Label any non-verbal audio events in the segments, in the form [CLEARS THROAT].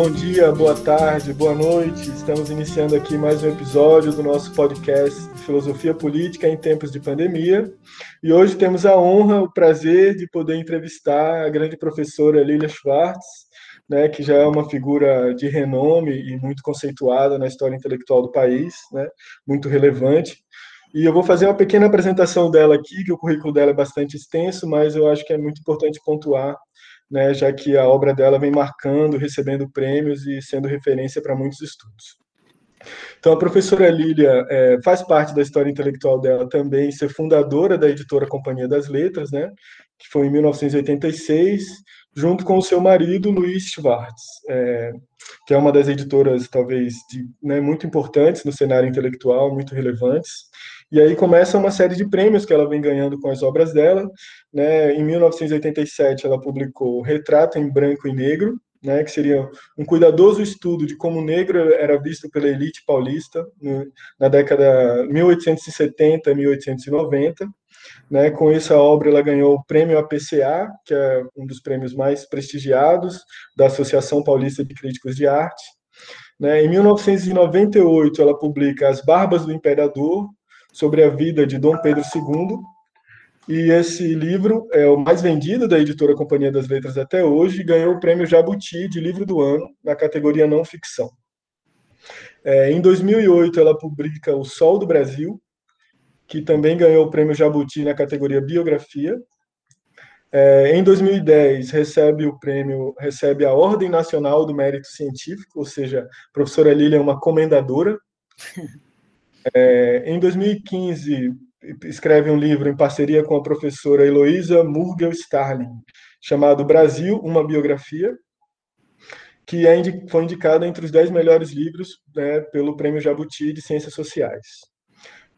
Bom dia, boa tarde, boa noite. Estamos iniciando aqui mais um episódio do nosso podcast Filosofia Política em Tempos de Pandemia. E hoje temos a honra, o prazer de poder entrevistar a grande professora Lilia Schwartz, né, que já é uma figura de renome e muito conceituada na história intelectual do país, né, muito relevante. E eu vou fazer uma pequena apresentação dela aqui, que o currículo dela é bastante extenso, mas eu acho que é muito importante pontuar né, já que a obra dela vem marcando, recebendo prêmios e sendo referência para muitos estudos. Então, a professora Lília é, faz parte da história intelectual dela também, ser fundadora da editora Companhia das Letras, né, que foi em 1986, junto com o seu marido, Luiz Schwartz, é, que é uma das editoras, talvez, de, né, muito importantes no cenário intelectual, muito relevantes. E aí começa uma série de prêmios que ela vem ganhando com as obras dela. Né? Em 1987, ela publicou Retrato em Branco e Negro, né, que seria um cuidadoso estudo de como o negro era visto pela elite paulista no, na década 1870 1890. Né, com essa obra, ela ganhou o prêmio APCA, que é um dos prêmios mais prestigiados da Associação Paulista de Críticos de Arte. Né, em 1998, ela publica As Barbas do Imperador, sobre a vida de Dom Pedro II. E esse livro é o mais vendido da editora Companhia das Letras até hoje e ganhou o prêmio Jabuti de livro do ano na categoria não ficção. É, em 2008, ela publica O Sol do Brasil, que também ganhou o prêmio Jabuti na categoria biografia. É, em 2010, recebe o prêmio, recebe a Ordem Nacional do Mérito Científico, ou seja, a professora Lília é uma comendadora. [LAUGHS] É, em 2015, escreve um livro em parceria com a professora Heloísa Murgel Starling, chamado Brasil, uma biografia, que é, foi indicado entre os dez melhores livros né, pelo Prêmio Jabuti de Ciências Sociais.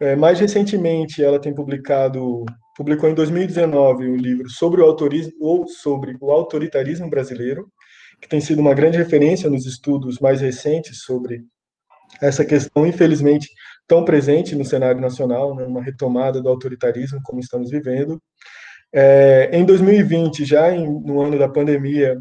É, mais recentemente, ela tem publicado, publicou em 2019 um livro sobre o autorismo ou sobre o autoritarismo brasileiro, que tem sido uma grande referência nos estudos mais recentes sobre essa questão, infelizmente, tão presente no cenário nacional, né, uma retomada do autoritarismo como estamos vivendo. É, em 2020, já em, no ano da pandemia,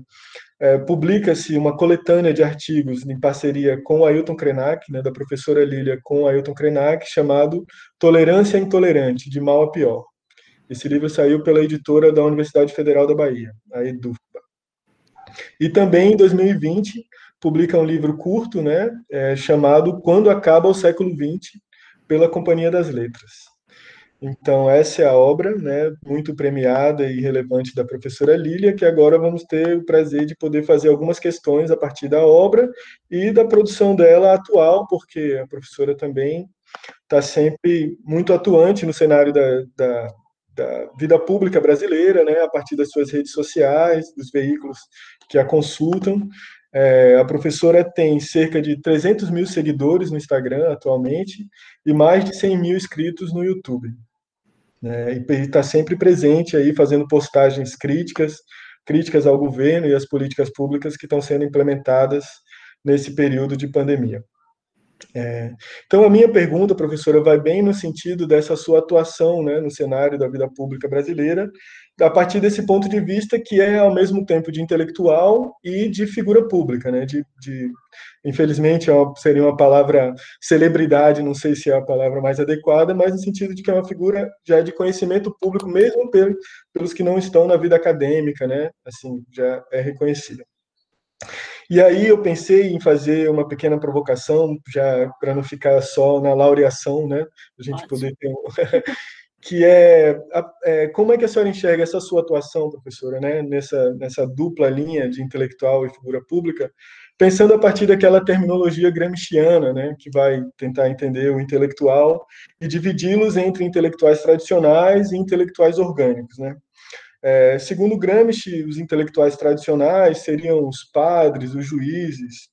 é, publica-se uma coletânea de artigos em parceria com o Ailton Krenak, né, da professora Lília com o Ailton Krenak, chamado Tolerância Intolerante, de Mal a Pior. Esse livro saiu pela editora da Universidade Federal da Bahia, a EDUFBA. E também em 2020, publica um livro curto, né, é, chamado Quando Acaba o Século XX, pela Companhia das Letras. Então, essa é a obra, né, muito premiada e relevante da professora Lília, que agora vamos ter o prazer de poder fazer algumas questões a partir da obra e da produção dela atual, porque a professora também está sempre muito atuante no cenário da, da, da, vida pública brasileira, né, a partir das suas redes sociais, dos veículos que a consultam, é, a professora tem cerca de 300 mil seguidores no Instagram atualmente e mais de 100 mil inscritos no YouTube. Né, e está sempre presente aí, fazendo postagens críticas, críticas ao governo e às políticas públicas que estão sendo implementadas nesse período de pandemia. É, então, a minha pergunta, professora, vai bem no sentido dessa sua atuação né, no cenário da vida pública brasileira a partir desse ponto de vista que é ao mesmo tempo de intelectual e de figura pública, né? De, de infelizmente é seria uma palavra celebridade, não sei se é a palavra mais adequada, mas no sentido de que é uma figura já de conhecimento público mesmo pelos que não estão na vida acadêmica, né? Assim já é reconhecida. E aí eu pensei em fazer uma pequena provocação, já para não ficar só na laureação, né? A gente Ótimo. poder ter um... [LAUGHS] que é, é, como é que a senhora enxerga essa sua atuação, professora, né, nessa, nessa dupla linha de intelectual e figura pública, pensando a partir daquela terminologia gramsciana, né, que vai tentar entender o intelectual e dividi-los entre intelectuais tradicionais e intelectuais orgânicos, né. É, segundo Gramsci, os intelectuais tradicionais seriam os padres, os juízes,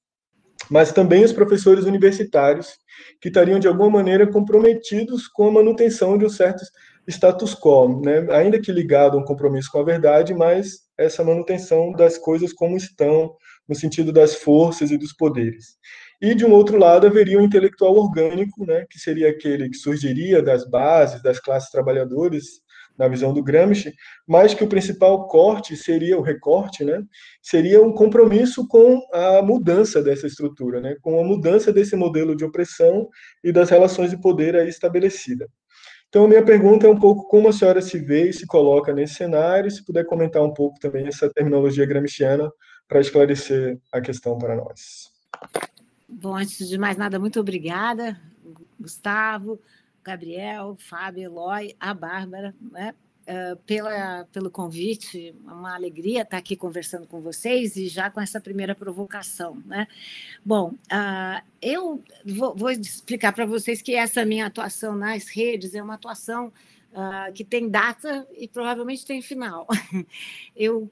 mas também os professores universitários, que estariam de alguma maneira comprometidos com a manutenção de um certo status quo, né? ainda que ligado a um compromisso com a verdade, mas essa manutenção das coisas como estão, no sentido das forças e dos poderes. E, de um outro lado, haveria um intelectual orgânico, né, que seria aquele que surgiria das bases, das classes trabalhadoras, na visão do Gramsci, mas que o principal corte seria o recorte, né? Seria um compromisso com a mudança dessa estrutura, né? Com a mudança desse modelo de opressão e das relações de poder aí estabelecida. Então, minha pergunta é um pouco como a senhora se vê e se coloca nesse cenário, se puder comentar um pouco também essa terminologia gramsciana para esclarecer a questão para nós. Bom, antes de mais nada, muito obrigada, Gustavo, Gabriel, Fábio, Eloy, a Bárbara, né, uh, pela, pelo convite. É uma alegria estar aqui conversando com vocês e já com essa primeira provocação. Né? Bom, uh, eu vou, vou explicar para vocês que essa minha atuação nas redes é uma atuação uh, que tem data e provavelmente tem final. [LAUGHS] eu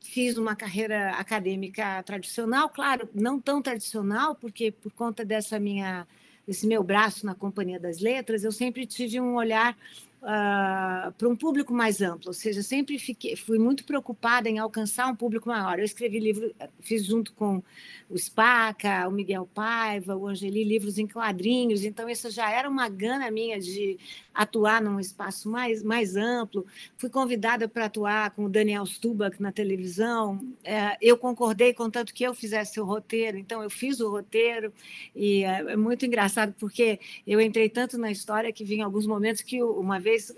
fiz uma carreira acadêmica tradicional, claro, não tão tradicional, porque por conta dessa minha esse meu braço na Companhia das Letras, eu sempre tive um olhar uh, para um público mais amplo, ou seja, sempre fiquei, fui muito preocupada em alcançar um público maior. Eu escrevi livro, fiz junto com o Spaca, o Miguel Paiva, o Angeli, livros em quadrinhos, então isso já era uma gana minha de atuar num espaço mais, mais amplo. Fui convidada para atuar com o Daniel Stubach na televisão. É, eu concordei contanto que eu fizesse o roteiro, então eu fiz o roteiro, e é, é muito engraçado porque eu entrei tanto na história que vi em alguns momentos que uma vez vez,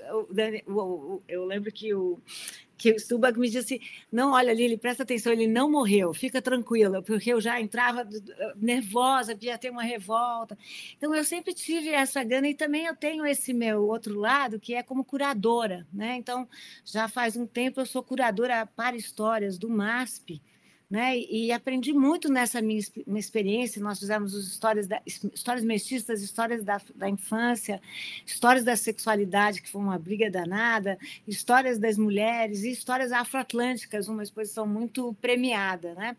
eu, lembro que o, que o Stubach me disse: não, olha, Lili, presta atenção, ele não morreu, fica tranquila, porque eu já entrava nervosa, ia ter uma revolta. Então, eu sempre tive essa gana e também eu tenho esse meu outro lado, que é como curadora. Né? Então, já faz um tempo eu sou curadora para histórias do MASP, né? E aprendi muito nessa minha, minha experiência. Nós fizemos as histórias, da, histórias mestiças, histórias da, da infância, histórias da sexualidade, que foi uma briga danada, histórias das mulheres e histórias afroatlânticas, uma exposição muito premiada. Né?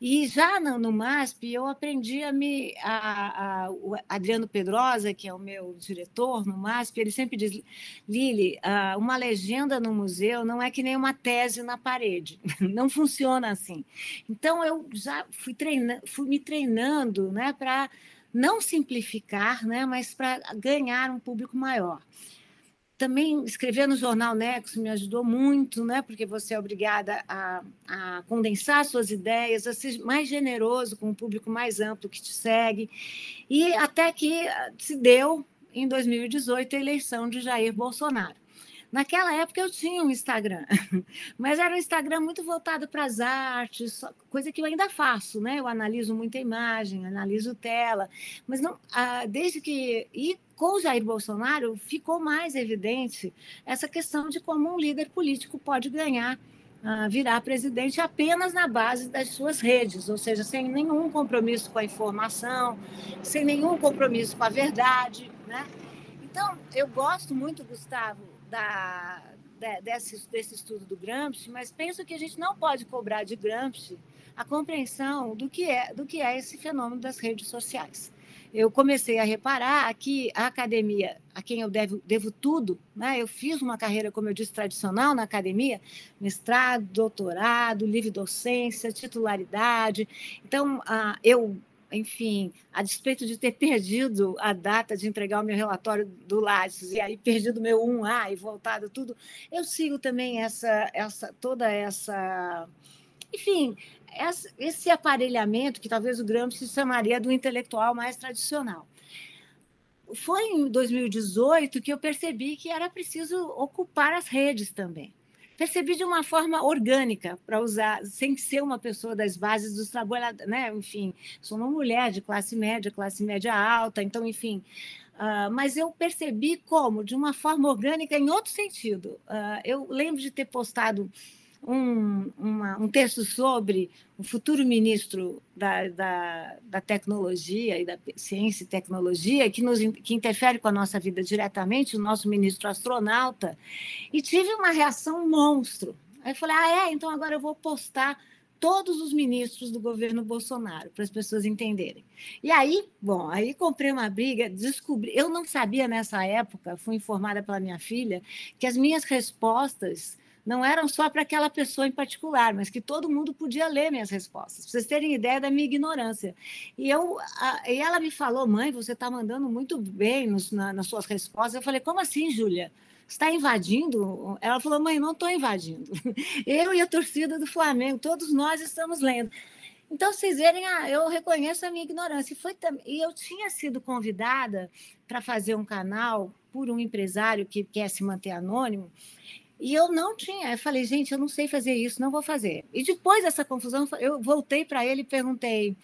E já no, no MASP, eu aprendi a me. A, a, o Adriano Pedrosa, que é o meu diretor no MASP, ele sempre diz: Lili, uma legenda no museu não é que nem uma tese na parede, [LAUGHS] não funciona assim. Então, eu já fui, fui me treinando né, para não simplificar, né, mas para ganhar um público maior. Também escrever no Jornal Nexo me ajudou muito, né, porque você é obrigada a, a condensar suas ideias, a ser mais generoso com um público mais amplo que te segue. E até que se deu, em 2018, a eleição de Jair Bolsonaro. Naquela época eu tinha um Instagram, [LAUGHS] mas era um Instagram muito voltado para as artes, coisa que eu ainda faço, né? Eu analiso muita imagem, analiso tela, mas não, ah, desde que e com o Jair Bolsonaro ficou mais evidente essa questão de como um líder político pode ganhar ah, virar presidente apenas na base das suas redes, ou seja, sem nenhum compromisso com a informação, sem nenhum compromisso com a verdade, né? Então, eu gosto muito, Gustavo, da, desse, desse estudo do Gramsci, mas penso que a gente não pode cobrar de Gramsci a compreensão do que é, do que é esse fenômeno das redes sociais. Eu comecei a reparar que a academia, a quem eu devo, devo tudo, né? eu fiz uma carreira, como eu disse, tradicional na academia, mestrado, doutorado, livre docência, titularidade. Então, uh, eu enfim, a despeito de ter perdido a data de entregar o meu relatório do Lattes e aí perdido meu 1A e voltado tudo, eu sigo também essa, essa toda essa, enfim, essa, esse aparelhamento que talvez o Gramsci chamaria do intelectual mais tradicional. Foi em 2018 que eu percebi que era preciso ocupar as redes também percebi de uma forma orgânica, para usar, sem ser uma pessoa das bases dos trabalhadores, né? Enfim, sou uma mulher de classe média, classe média alta, então, enfim. Uh, mas eu percebi como, de uma forma orgânica, em outro sentido. Uh, eu lembro de ter postado um, uma, um texto sobre o futuro ministro da, da, da, tecnologia e da ciência e tecnologia, que, nos, que interfere com a nossa vida diretamente, o nosso ministro astronauta, e tive uma reação monstro. Aí falei, ah, é? Então agora eu vou postar todos os ministros do governo Bolsonaro, para as pessoas entenderem. E aí, bom, aí comprei uma briga, descobri, eu não sabia nessa época, fui informada pela minha filha, que as minhas respostas não eram só para aquela pessoa em particular, mas que todo mundo podia ler minhas respostas, para vocês terem ideia da minha ignorância. E, eu, a, e ela me falou, mãe, você está mandando muito bem nos, na, nas suas respostas. Eu falei, como assim, Júlia? está invadindo? Ela falou, mãe, não estou invadindo. [LAUGHS] Eu e a torcida do Flamengo, todos nós estamos lendo. Então, vocês verem, ah, eu reconheço a minha ignorância. E, foi, e eu tinha sido convidada para fazer um canal por um empresário que quer se manter anônimo, e eu não tinha. Eu falei, gente, eu não sei fazer isso, não vou fazer. E depois dessa confusão, eu voltei para ele e perguntei: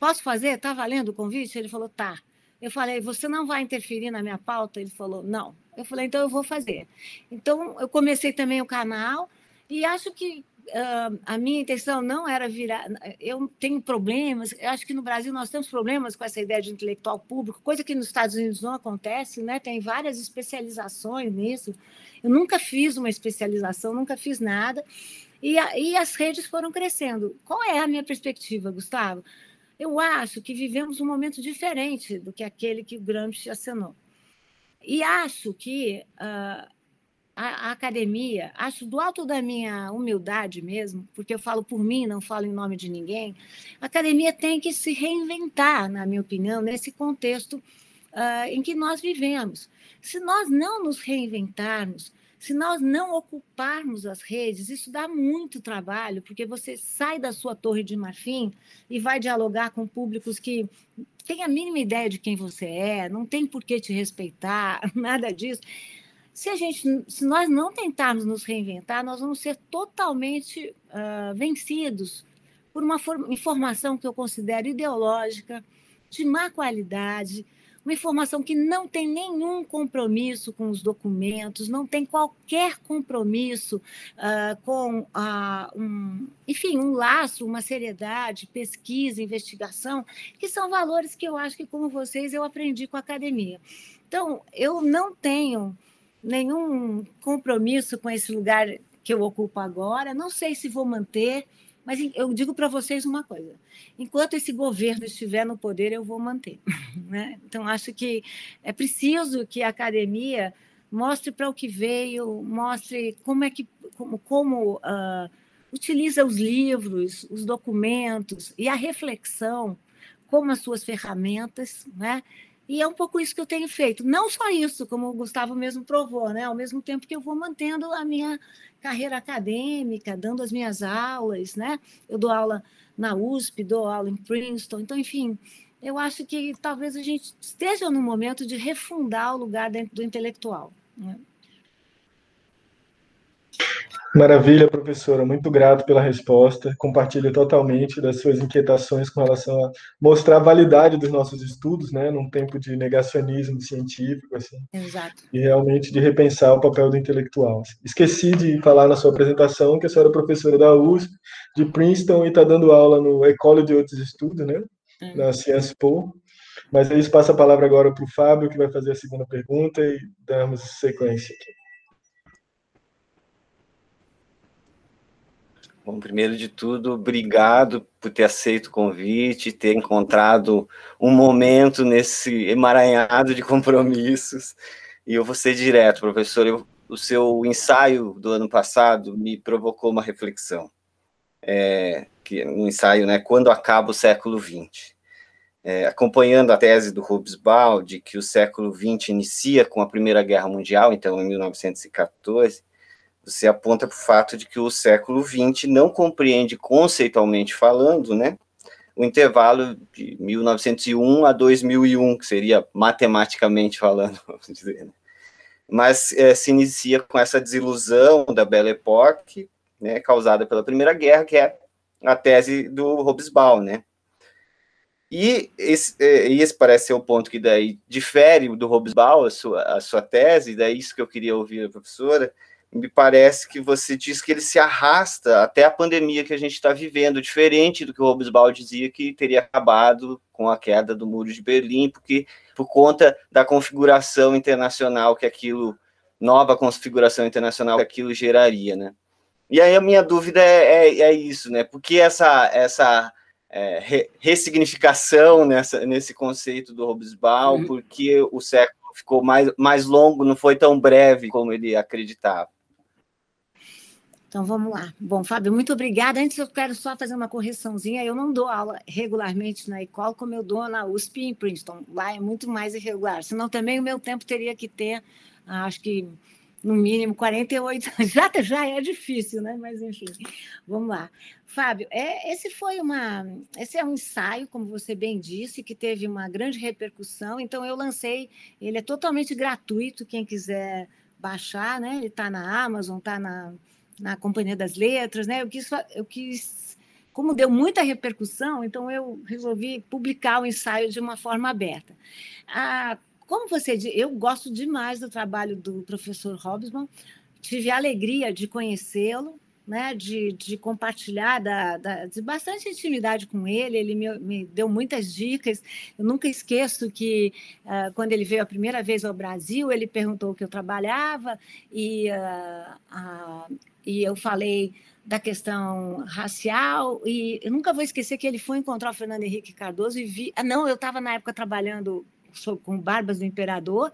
posso fazer? Está valendo o convite? Ele falou: tá. Eu falei: você não vai interferir na minha pauta? Ele falou: não. Eu falei: então eu vou fazer. Então eu comecei também o canal e acho que uh, a minha intenção não era virar. Eu tenho problemas, eu acho que no Brasil nós temos problemas com essa ideia de intelectual público, coisa que nos Estados Unidos não acontece, né? tem várias especializações nisso. Eu nunca fiz uma especialização, nunca fiz nada. E, a, e as redes foram crescendo. Qual é a minha perspectiva, Gustavo? Eu acho que vivemos um momento diferente do que aquele que o Gramsci acenou. E acho que uh, a, a, academia, acho do alto da minha humildade mesmo, porque eu falo por mim, não falo em nome de ninguém, a academia tem que se reinventar, na minha opinião, nesse contexto uh, em que nós vivemos. Se nós não nos reinventarmos, se nós não ocuparmos as redes, isso dá muito trabalho, porque você sai da sua torre de marfim e vai dialogar com públicos que têm a mínima ideia de quem você é, não tem por que te respeitar, [LAUGHS] nada disso se a gente, se nós não tentarmos nos reinventar, nós vamos ser totalmente uh, vencidos por uma informação que eu considero ideológica, de má qualidade, uma informação que não tem nenhum compromisso com os documentos, não tem qualquer compromisso uh, com, uh, um, enfim, um laço, uma seriedade, pesquisa, investigação, que são valores que eu acho que, como vocês, eu aprendi com a academia. Então, eu não tenho nenhum compromisso com esse lugar que eu ocupo agora. Não sei se vou manter, mas eu digo para vocês uma coisa: enquanto esse governo estiver no poder, eu vou manter. [LAUGHS] Né? Então, acho que é preciso que a academia mostre para o que veio, mostre como é que como, como uh, utiliza os livros, os documentos e a reflexão como as suas ferramentas, né? E é um pouco isso que eu tenho feito. Não só isso, como o Gustavo mesmo provou, né? Ao mesmo tempo que eu vou mantendo a minha carreira acadêmica, dando as minhas aulas, né? Eu dou aula na USP, dou aula em Princeton. Então, enfim, eu acho que talvez a gente esteja no momento de refundar o lugar do intelectual. Né? Maravilha, professora. Muito grato pela resposta. Compartilho totalmente das suas inquietações com relação a mostrar a validade dos nossos estudos, né, num tempo de negacionismo científico, assim. Exato. E realmente de repensar o papel do intelectual. Esqueci de falar na sua apresentação que a senhora é professora da USP, de Princeton e está dando aula no Ecole de Outros Estudos, né, hum. na Sciences Po. Mas aí passo a palavra agora para o Fábio, que vai fazer a segunda pergunta e damos sequência aqui. Bom, primeiro de tudo, obrigado por ter aceito o convite, ter encontrado um momento nesse emaranhado de compromissos. E eu vou ser direto, professor. Eu, o seu ensaio do ano passado me provocou uma reflexão. É, que um ensaio, né? Quando acaba o século XX. É, acompanhando a tese do Hobsbawm de que o século XX inicia com a Primeira Guerra Mundial, então em 1914 você aponta para o fato de que o século XX não compreende conceitualmente falando, né, o intervalo de 1901 a 2001, que seria matematicamente falando, [LAUGHS] vamos dizer. Né? Mas é, se inicia com essa desilusão da Belle Époque, né, causada pela Primeira Guerra, que é a tese do Hobsbawm, né? E esse, é, esse parece ser o ponto que daí difere do Hobsbawm, a sua, a sua tese, daí isso que eu queria ouvir a professora, me parece que você diz que ele se arrasta até a pandemia que a gente está vivendo, diferente do que o Hobsbawm dizia que teria acabado com a queda do muro de Berlim, porque por conta da configuração internacional que aquilo, nova configuração internacional que aquilo geraria, né? E aí a minha dúvida é, é, é isso, né? Porque essa essa é, re, ressignificação nessa, nesse conceito do Hobsbawm, uhum. porque o século ficou mais, mais longo, não foi tão breve como ele acreditava. Então vamos lá. Bom, Fábio, muito obrigada. Antes eu quero só fazer uma correçãozinha. Eu não dou aula regularmente na ECOL como eu dou na USP em Princeton. Lá é muito mais irregular. Senão também o meu tempo teria que ter, acho que no mínimo 48 [LAUGHS] já já é difícil, né? Mas enfim, vamos lá. Fábio, é, esse foi uma, esse é um ensaio, como você bem disse, que teve uma grande repercussão. Então eu lancei, ele é totalmente gratuito, quem quiser baixar, né? Ele está na Amazon, está na, na Companhia das Letras, né? Eu quis, eu quis, como deu muita repercussão, então eu resolvi publicar o ensaio de uma forma aberta. Ah, como você eu gosto demais do trabalho do professor Robson, tive a alegria de conhecê-lo, né, de, de compartilhar da, da, de bastante intimidade com ele, ele me, me, deu muitas dicas. Eu nunca esqueço que uh, quando ele veio a primeira vez ao Brasil, ele perguntou o que eu trabalhava e, uh, e eu falei da questão racial e eu nunca vou esquecer que ele foi encontrar o Fernando Henrique Cardoso e vi, ah, não, eu estava na época trabalhando com Barbas do Imperador,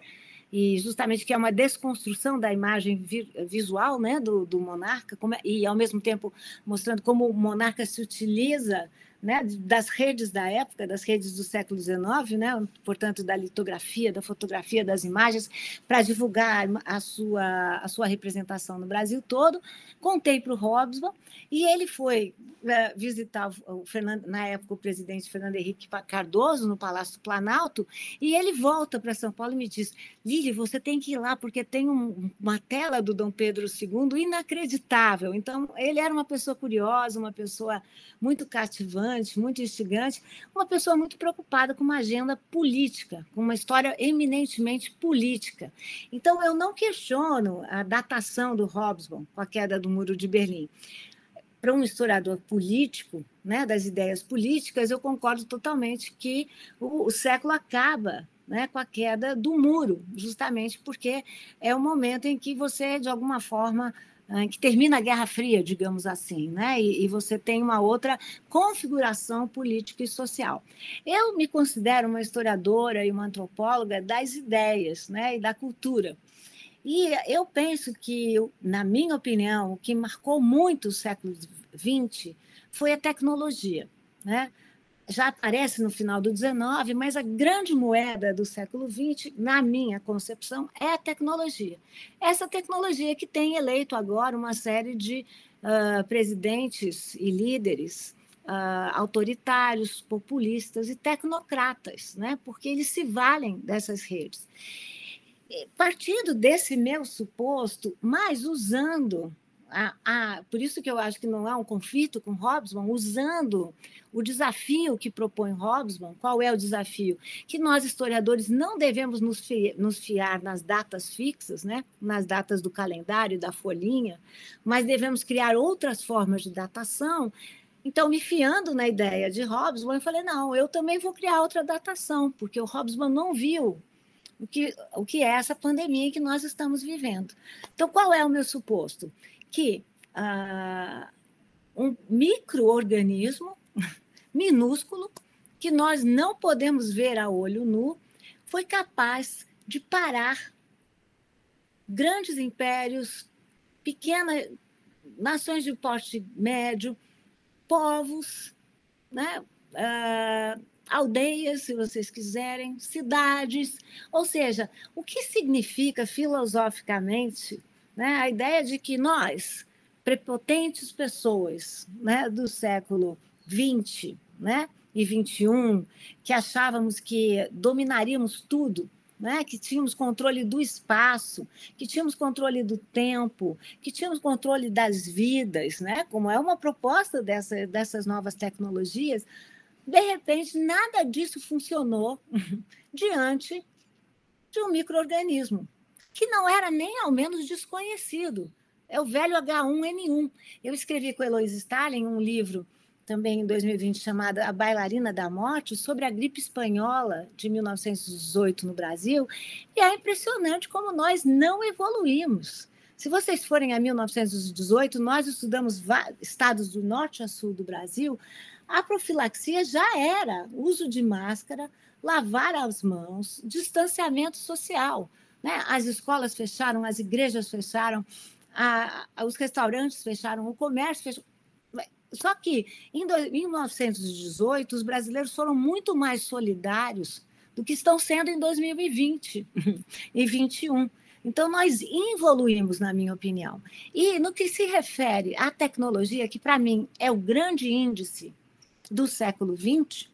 e justamente que é uma desconstrução da imagem vi visual né, do, do monarca, é, e ao mesmo tempo mostrando como o monarca se utiliza né, das redes da época, das redes do século XIX, né, portanto, da litografia, da fotografia, das imagens, para divulgar a sua, a sua representação no Brasil todo. Contei para o Robson e ele foi é, visitar o Fernando, na época o presidente Fernando Henrique Cardoso no Palácio do Planalto e ele volta para São Paulo e me diz: Lili, você tem que ir lá porque tem um, uma tela do Dom Pedro II inacreditável. Então ele era uma pessoa curiosa, uma pessoa muito cativante muito instigante, uma pessoa muito preocupada com uma agenda política, com uma história eminentemente política. Então, eu não questiono a datação do Hobsbawm com a queda do Muro de Berlim. Para um historiador político, né, das ideias políticas, eu concordo totalmente que o, o século acaba né, com a queda do muro, justamente porque é o momento em que você, de alguma forma, que termina a Guerra Fria, digamos assim, né? E, e, você tem uma outra configuração política e social. Eu me considero uma historiadora e uma antropóloga das ideias, né? E da cultura. E eu penso que, na minha opinião, o que marcou muito o século XX foi a tecnologia, né? Já aparece no final do XIX, mas a grande moeda do século XX, na minha concepção, é a tecnologia. Essa tecnologia que tem eleito agora uma série de uh, presidentes e líderes uh, autoritários, populistas e tecnocratas, né? porque eles se valem dessas redes. Partindo desse meu suposto, mas usando a, a, por isso que eu acho que não há um conflito com Hobsbawm, usando o desafio que propõe Hobsbawm. Qual é o desafio? Que nós, historiadores, não devemos nos, fi, nos fiar nas datas fixas, né? nas datas do calendário, da folhinha, mas devemos criar outras formas de datação então, me fiando na ideia de Hobsbawm, eu falei, não, eu também vou criar outra datação, porque o Hobsbawm não viu o que, o que é essa pandemia que nós estamos vivendo. Então, qual é o meu suposto? Que ah, um microorganismo [LAUGHS] minúsculo que nós não podemos ver a olho nu foi capaz de parar grandes impérios, pequenas nações de porte médio, povos, né? Ah, aldeias, se vocês quiserem, cidades. Ou seja, o que significa filosoficamente né? A ideia de que nós, prepotentes pessoas né, do século XX né, e XXI, que achávamos que dominaríamos tudo, né, que tínhamos controle do espaço, que tínhamos controle do tempo, que tínhamos controle das vidas, né, como é uma proposta dessa, dessas novas tecnologias, de repente nada disso funcionou [LAUGHS] diante de um microorganismo que não era nem ao menos desconhecido. É o velho H1N1. Eu escrevi com Eloise Stalin um livro também em 2020 chamado A Bailarina da Morte, sobre a gripe espanhola de 1918 no Brasil, e é impressionante como nós não evoluímos. Se vocês forem a 1918, nós estudamos estados do norte a sul do Brasil, a profilaxia já era uso de máscara, lavar as mãos, distanciamento social. Né? As escolas fecharam, as igrejas fecharam, a, a, os restaurantes fecharam, o comércio fechou. Só que em 1918 os brasileiros foram muito mais solidários do que estão sendo em 2020 e 2021. [LAUGHS] Então, nós evoluímos, na minha opinião. E no que se refere à tecnologia, que para mim é o grande índice do século XX,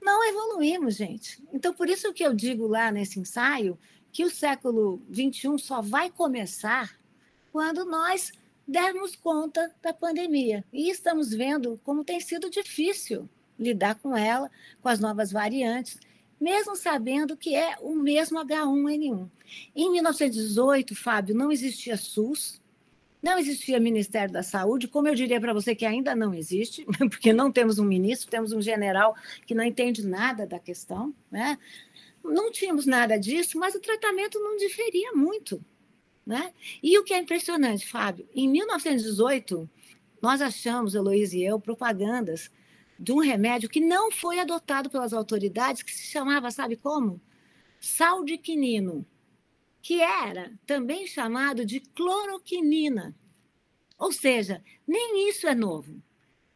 não evoluímos, gente. Então, por isso que eu digo lá nesse ensaio que o século XXI só vai começar quando nós dermos conta da pandemia. E estamos vendo como tem sido difícil lidar com ela, com as novas variantes, mesmo sabendo que é o mesmo H1N1. Em 1918, Fábio, não existia SUS, não existia Ministério da Saúde, como eu diria para você que ainda não existe, [LAUGHS] porque não temos um ministro, temos um general que não entende nada da questão, né? Não tínhamos nada disso, mas o tratamento não diferia muito, né? E o que é impressionante, Fábio, em 1918, nós achamos, Heloísa e eu, propagandas de um remédio que não foi adotado pelas autoridades, que se chamava, sabe como? Saldiquinino que era também chamado de cloroquinina. Ou seja, nem isso é novo.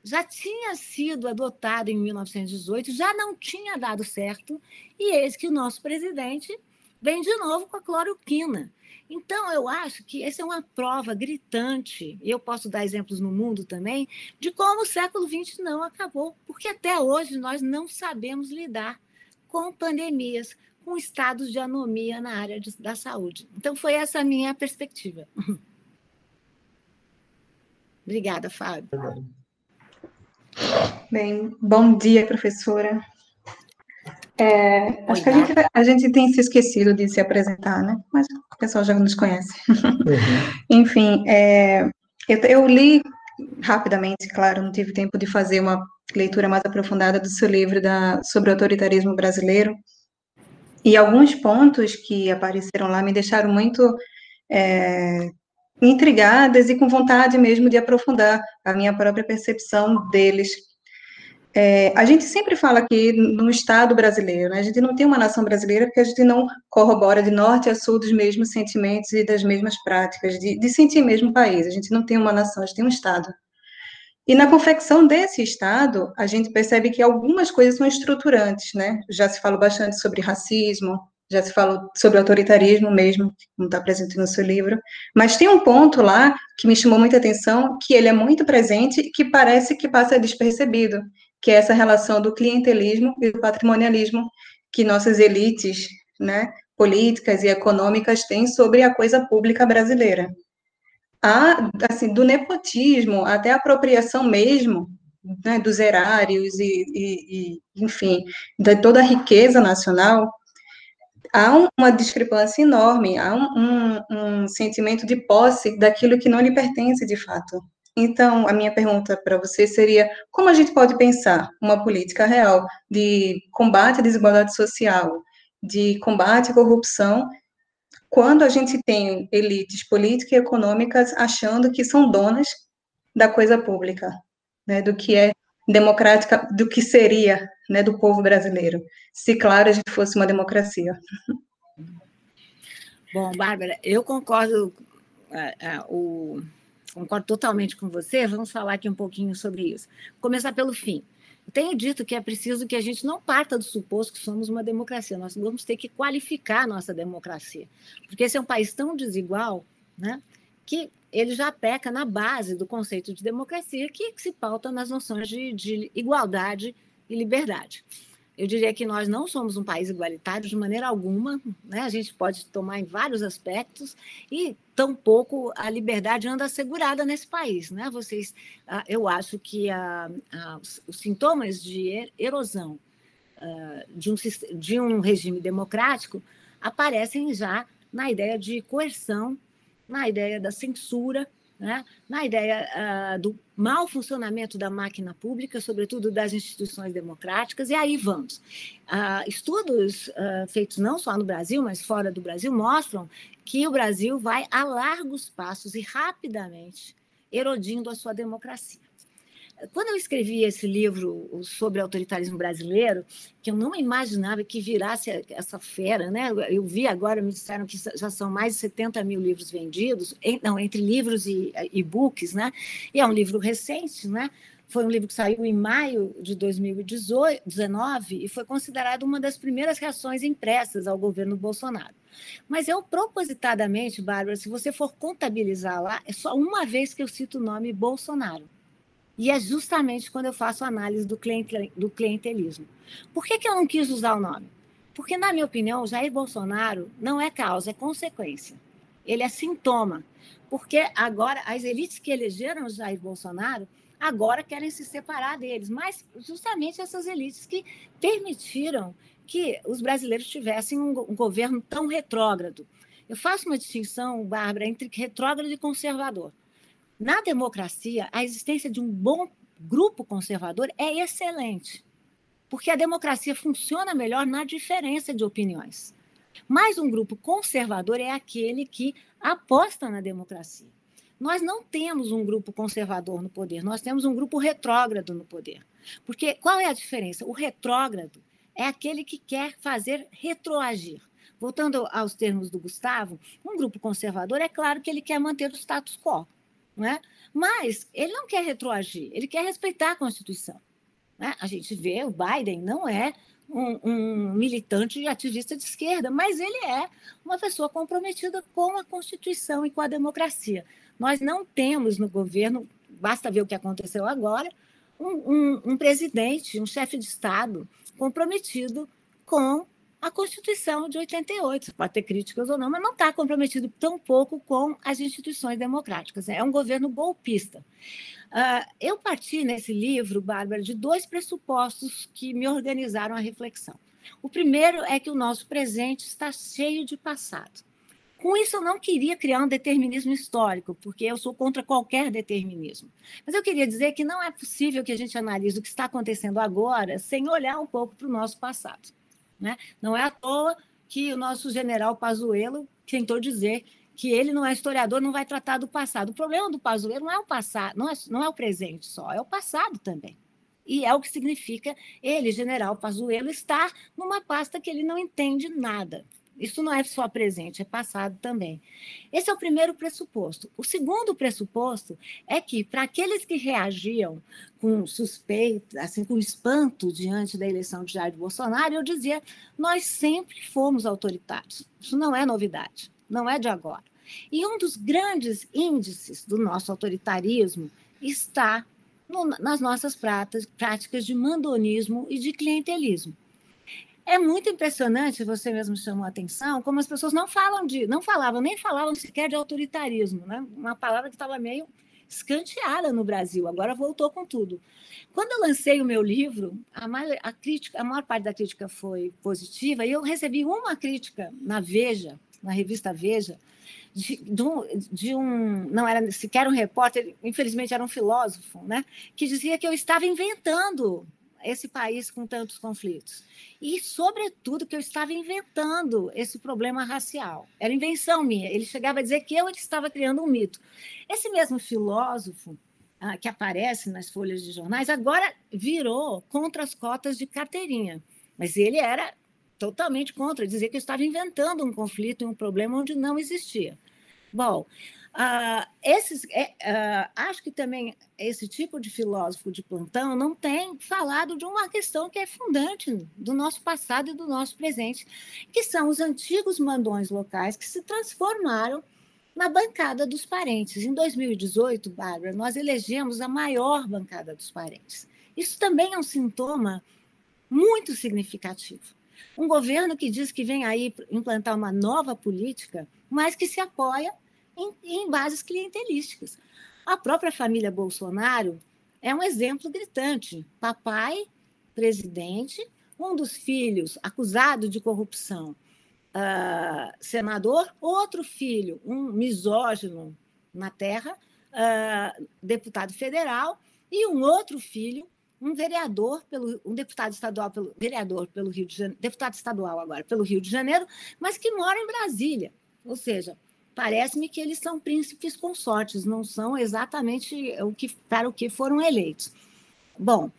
Já tinha sido adotado em 1918, já não tinha dado certo, e eis que o nosso presidente vem de novo com a cloroquina. Então, eu acho que essa é uma prova gritante, e eu posso dar exemplos no mundo também, de como o século XX não acabou, porque até hoje nós não sabemos lidar com pandemias, com estados de anomia na área de, da saúde. Então, foi essa a minha perspectiva. [LAUGHS] Obrigada, Fábio. Bem, bom dia, professora. É, acho que a gente, a gente, tem se esquecido de se apresentar, né? Mas o pessoal já nos conhece. Uhum. [LAUGHS] Enfim, é, eu, eu, li rapidamente, claro, não tive tempo de fazer uma leitura mais aprofundada do seu livro da, sobre o autoritarismo brasileiro, e alguns pontos que apareceram lá me deixaram muito é, intrigadas e com vontade mesmo de aprofundar a minha própria percepção deles. É, a gente sempre fala aqui no Estado brasileiro, né? a gente não tem uma nação brasileira porque a gente não corrobora de norte a sul dos mesmos sentimentos e das mesmas práticas, de, de sentir mesmo país. A gente não tem uma nação, a gente tem um Estado. E na confecção desse Estado, a gente percebe que algumas coisas são estruturantes, né? Já se falou bastante sobre racismo, já se falou sobre autoritarismo mesmo, como está presente no seu livro, mas tem um ponto lá que me chamou muita atenção, que ele é muito presente e que parece que passa despercebido, que é essa relação do clientelismo e do patrimonialismo que nossas elites, né, políticas e econômicas têm sobre a coisa pública brasileira. A, assim, do nepotismo até a apropriação mesmo né, dos erários e, e, e, enfim, de toda a riqueza nacional, há uma discrepância enorme, há um, um, um sentimento de posse daquilo que não lhe pertence de fato. Então, a minha pergunta para você seria: como a gente pode pensar uma política real de combate à desigualdade social, de combate à corrupção, quando a gente tem elites políticas e econômicas achando que são donas da coisa pública, né, do que é democrática, do que seria, né, do povo brasileiro, se claro a gente fosse uma democracia. Bom, Bárbara, eu concordo, uh, uh, o, concordo totalmente com você. Vamos falar aqui um pouquinho sobre isso. Começar pelo fim. Tenho dito que é preciso que a gente não parta do suposto que somos uma democracia, nós vamos ter que qualificar a nossa democracia, porque esse é um país tão desigual né, que ele já peca na base do conceito de democracia, que se pauta nas noções de, de igualdade e liberdade. Eu diria que nós não somos um país igualitário de maneira alguma, né? a gente pode tomar em vários aspectos, e tampouco a liberdade anda assegurada nesse país. Né? Vocês, ah, eu acho que a, a, os sintomas de erosão uh, de, um, de um regime democrático aparecem já na ideia de coerção, na ideia da censura, né? na ideia uh, do mau funcionamento da máquina pública, sobretudo das instituições democráticas, e aí vamos. Uh, estudos uh, feitos não só no Brasil, mas fora do Brasil, mostram que o Brasil vai a largos passos e rapidamente erodindo a sua democracia. Quando eu escrevi esse livro sobre autoritarismo brasileiro, que eu não imaginava que virasse essa fera, né? Eu vi agora, me disseram que já são mais de 70 mil livros vendidos, não, entre livros e e-books, né? E é um livro recente, né? Foi um livro que saiu em maio de 2019 e foi considerado uma das primeiras reações impressas ao governo Bolsonaro. Mas eu, propositadamente, Bárbara, se você for contabilizar lá, é só uma vez que eu cito o nome Bolsonaro. E é justamente quando eu faço análise do, do clientelismo. Por que, que eu não quis usar o nome? Porque, na minha opinião, Jair Bolsonaro não é causa, é consequência. Ele é sintoma. Porque agora as elites que elegeram Jair Bolsonaro agora querem se separar deles, mas justamente essas elites que permitiram que os brasileiros tivessem um, um governo tão retrógrado. Eu faço uma distinção, Bárbara, entre retrógrado e conservador. Na democracia, a existência de um bom grupo conservador é excelente, porque a democracia funciona melhor na diferença de opiniões. Mas um grupo conservador é aquele que aposta na democracia. Nós não temos um grupo conservador no poder, nós temos um grupo retrógrado no poder. Porque qual é a diferença? O retrógrado é aquele que quer fazer retroagir. Voltando aos termos do Gustavo, um grupo conservador é claro que ele quer manter o status quo, não é? mas ele não quer retroagir, ele quer respeitar a Constituição. Né? A gente vê, o Biden não é um, um, militante e ativista de esquerda, mas ele é uma pessoa comprometida com a Constituição e com a democracia. Nós não temos no governo, basta ver o que aconteceu agora, um, um, um presidente, um chefe de Estado comprometido com a Constituição de 88. Pode ter críticas ou não, mas não está comprometido tão pouco com as instituições democráticas. É um governo golpista. Uh, eu parti nesse livro, Bárbara, de dois pressupostos que me organizaram a reflexão. O primeiro é que o nosso presente está cheio de passado. Com isso, eu não queria criar um determinismo histórico, porque eu sou contra qualquer determinismo. Mas eu queria dizer que não é possível que a gente analise o que está acontecendo agora sem olhar um pouco para o nosso passado. Né? Não é à toa que o nosso general Pazuello tentou dizer que ele não é historiador, não vai tratar do passado. O problema do Pazuello não é o passado, não é, não é o presente só, é o passado também. E é o que significa ele, general Pazuello, estar numa pasta que ele não entende nada. Isso não é só presente, é passado também. Esse é o primeiro pressuposto. O segundo pressuposto é que, para aqueles que reagiam com suspeita, assim, com espanto diante da eleição de Jair Bolsonaro, eu dizia: nós sempre fomos autoritários. Isso não é novidade, não é de agora. E um dos grandes índices do nosso autoritarismo está no, nas nossas práticas de mandonismo e de clientelismo. É muito impressionante, você mesmo chamou a atenção, como as pessoas não falam de, não falavam, nem falavam sequer de autoritarismo, né? Uma palavra que estava meio escanteada no Brasil, agora voltou com tudo. Quando eu lancei o meu livro, a, maior, a, crítica, a maior parte da crítica foi positiva, e eu recebi uma crítica na Veja, na revista Veja, de, de, um, não era sequer um repórter, infelizmente era um filósofo, né, que dizia que eu estava inventando esse país com tantos conflitos. E, sobretudo, que eu estava inventando esse problema racial. Era invenção minha. Ele chegava a dizer que eu estava criando um mito. Esse mesmo filósofo ah, que aparece nas folhas de jornais agora virou contra as cotas de carteirinha. Mas ele era totalmente contra, dizia que eu estava inventando um conflito e um problema onde não existia. Bom, Uh, esses, uh, acho que também esse tipo de filósofo de plantão não tem falado de uma questão que é fundante do nosso passado e do nosso presente, que são os antigos mandões locais que se transformaram na bancada dos parentes. Em 2018, Bárbara, nós elegemos a maior bancada dos parentes. Isso também é um sintoma muito significativo. Um governo que diz que vem aí implantar uma nova política, mas que se apoia em, em bases clientelísticas. A própria família Bolsonaro é um exemplo gritante. Papai, presidente, um dos filhos acusado de corrupção, uh, senador, outro filho, um misógino na terra, uh, deputado federal, e um outro filho, um vereador pelo um deputado estadual pelo vereador pelo Rio de Janeiro, deputado estadual agora pelo Rio de Janeiro, mas que mora em Brasília. Ou seja, parece-me que eles são príncipes consortes, não são exatamente o que, para o que foram eleitos. Bom,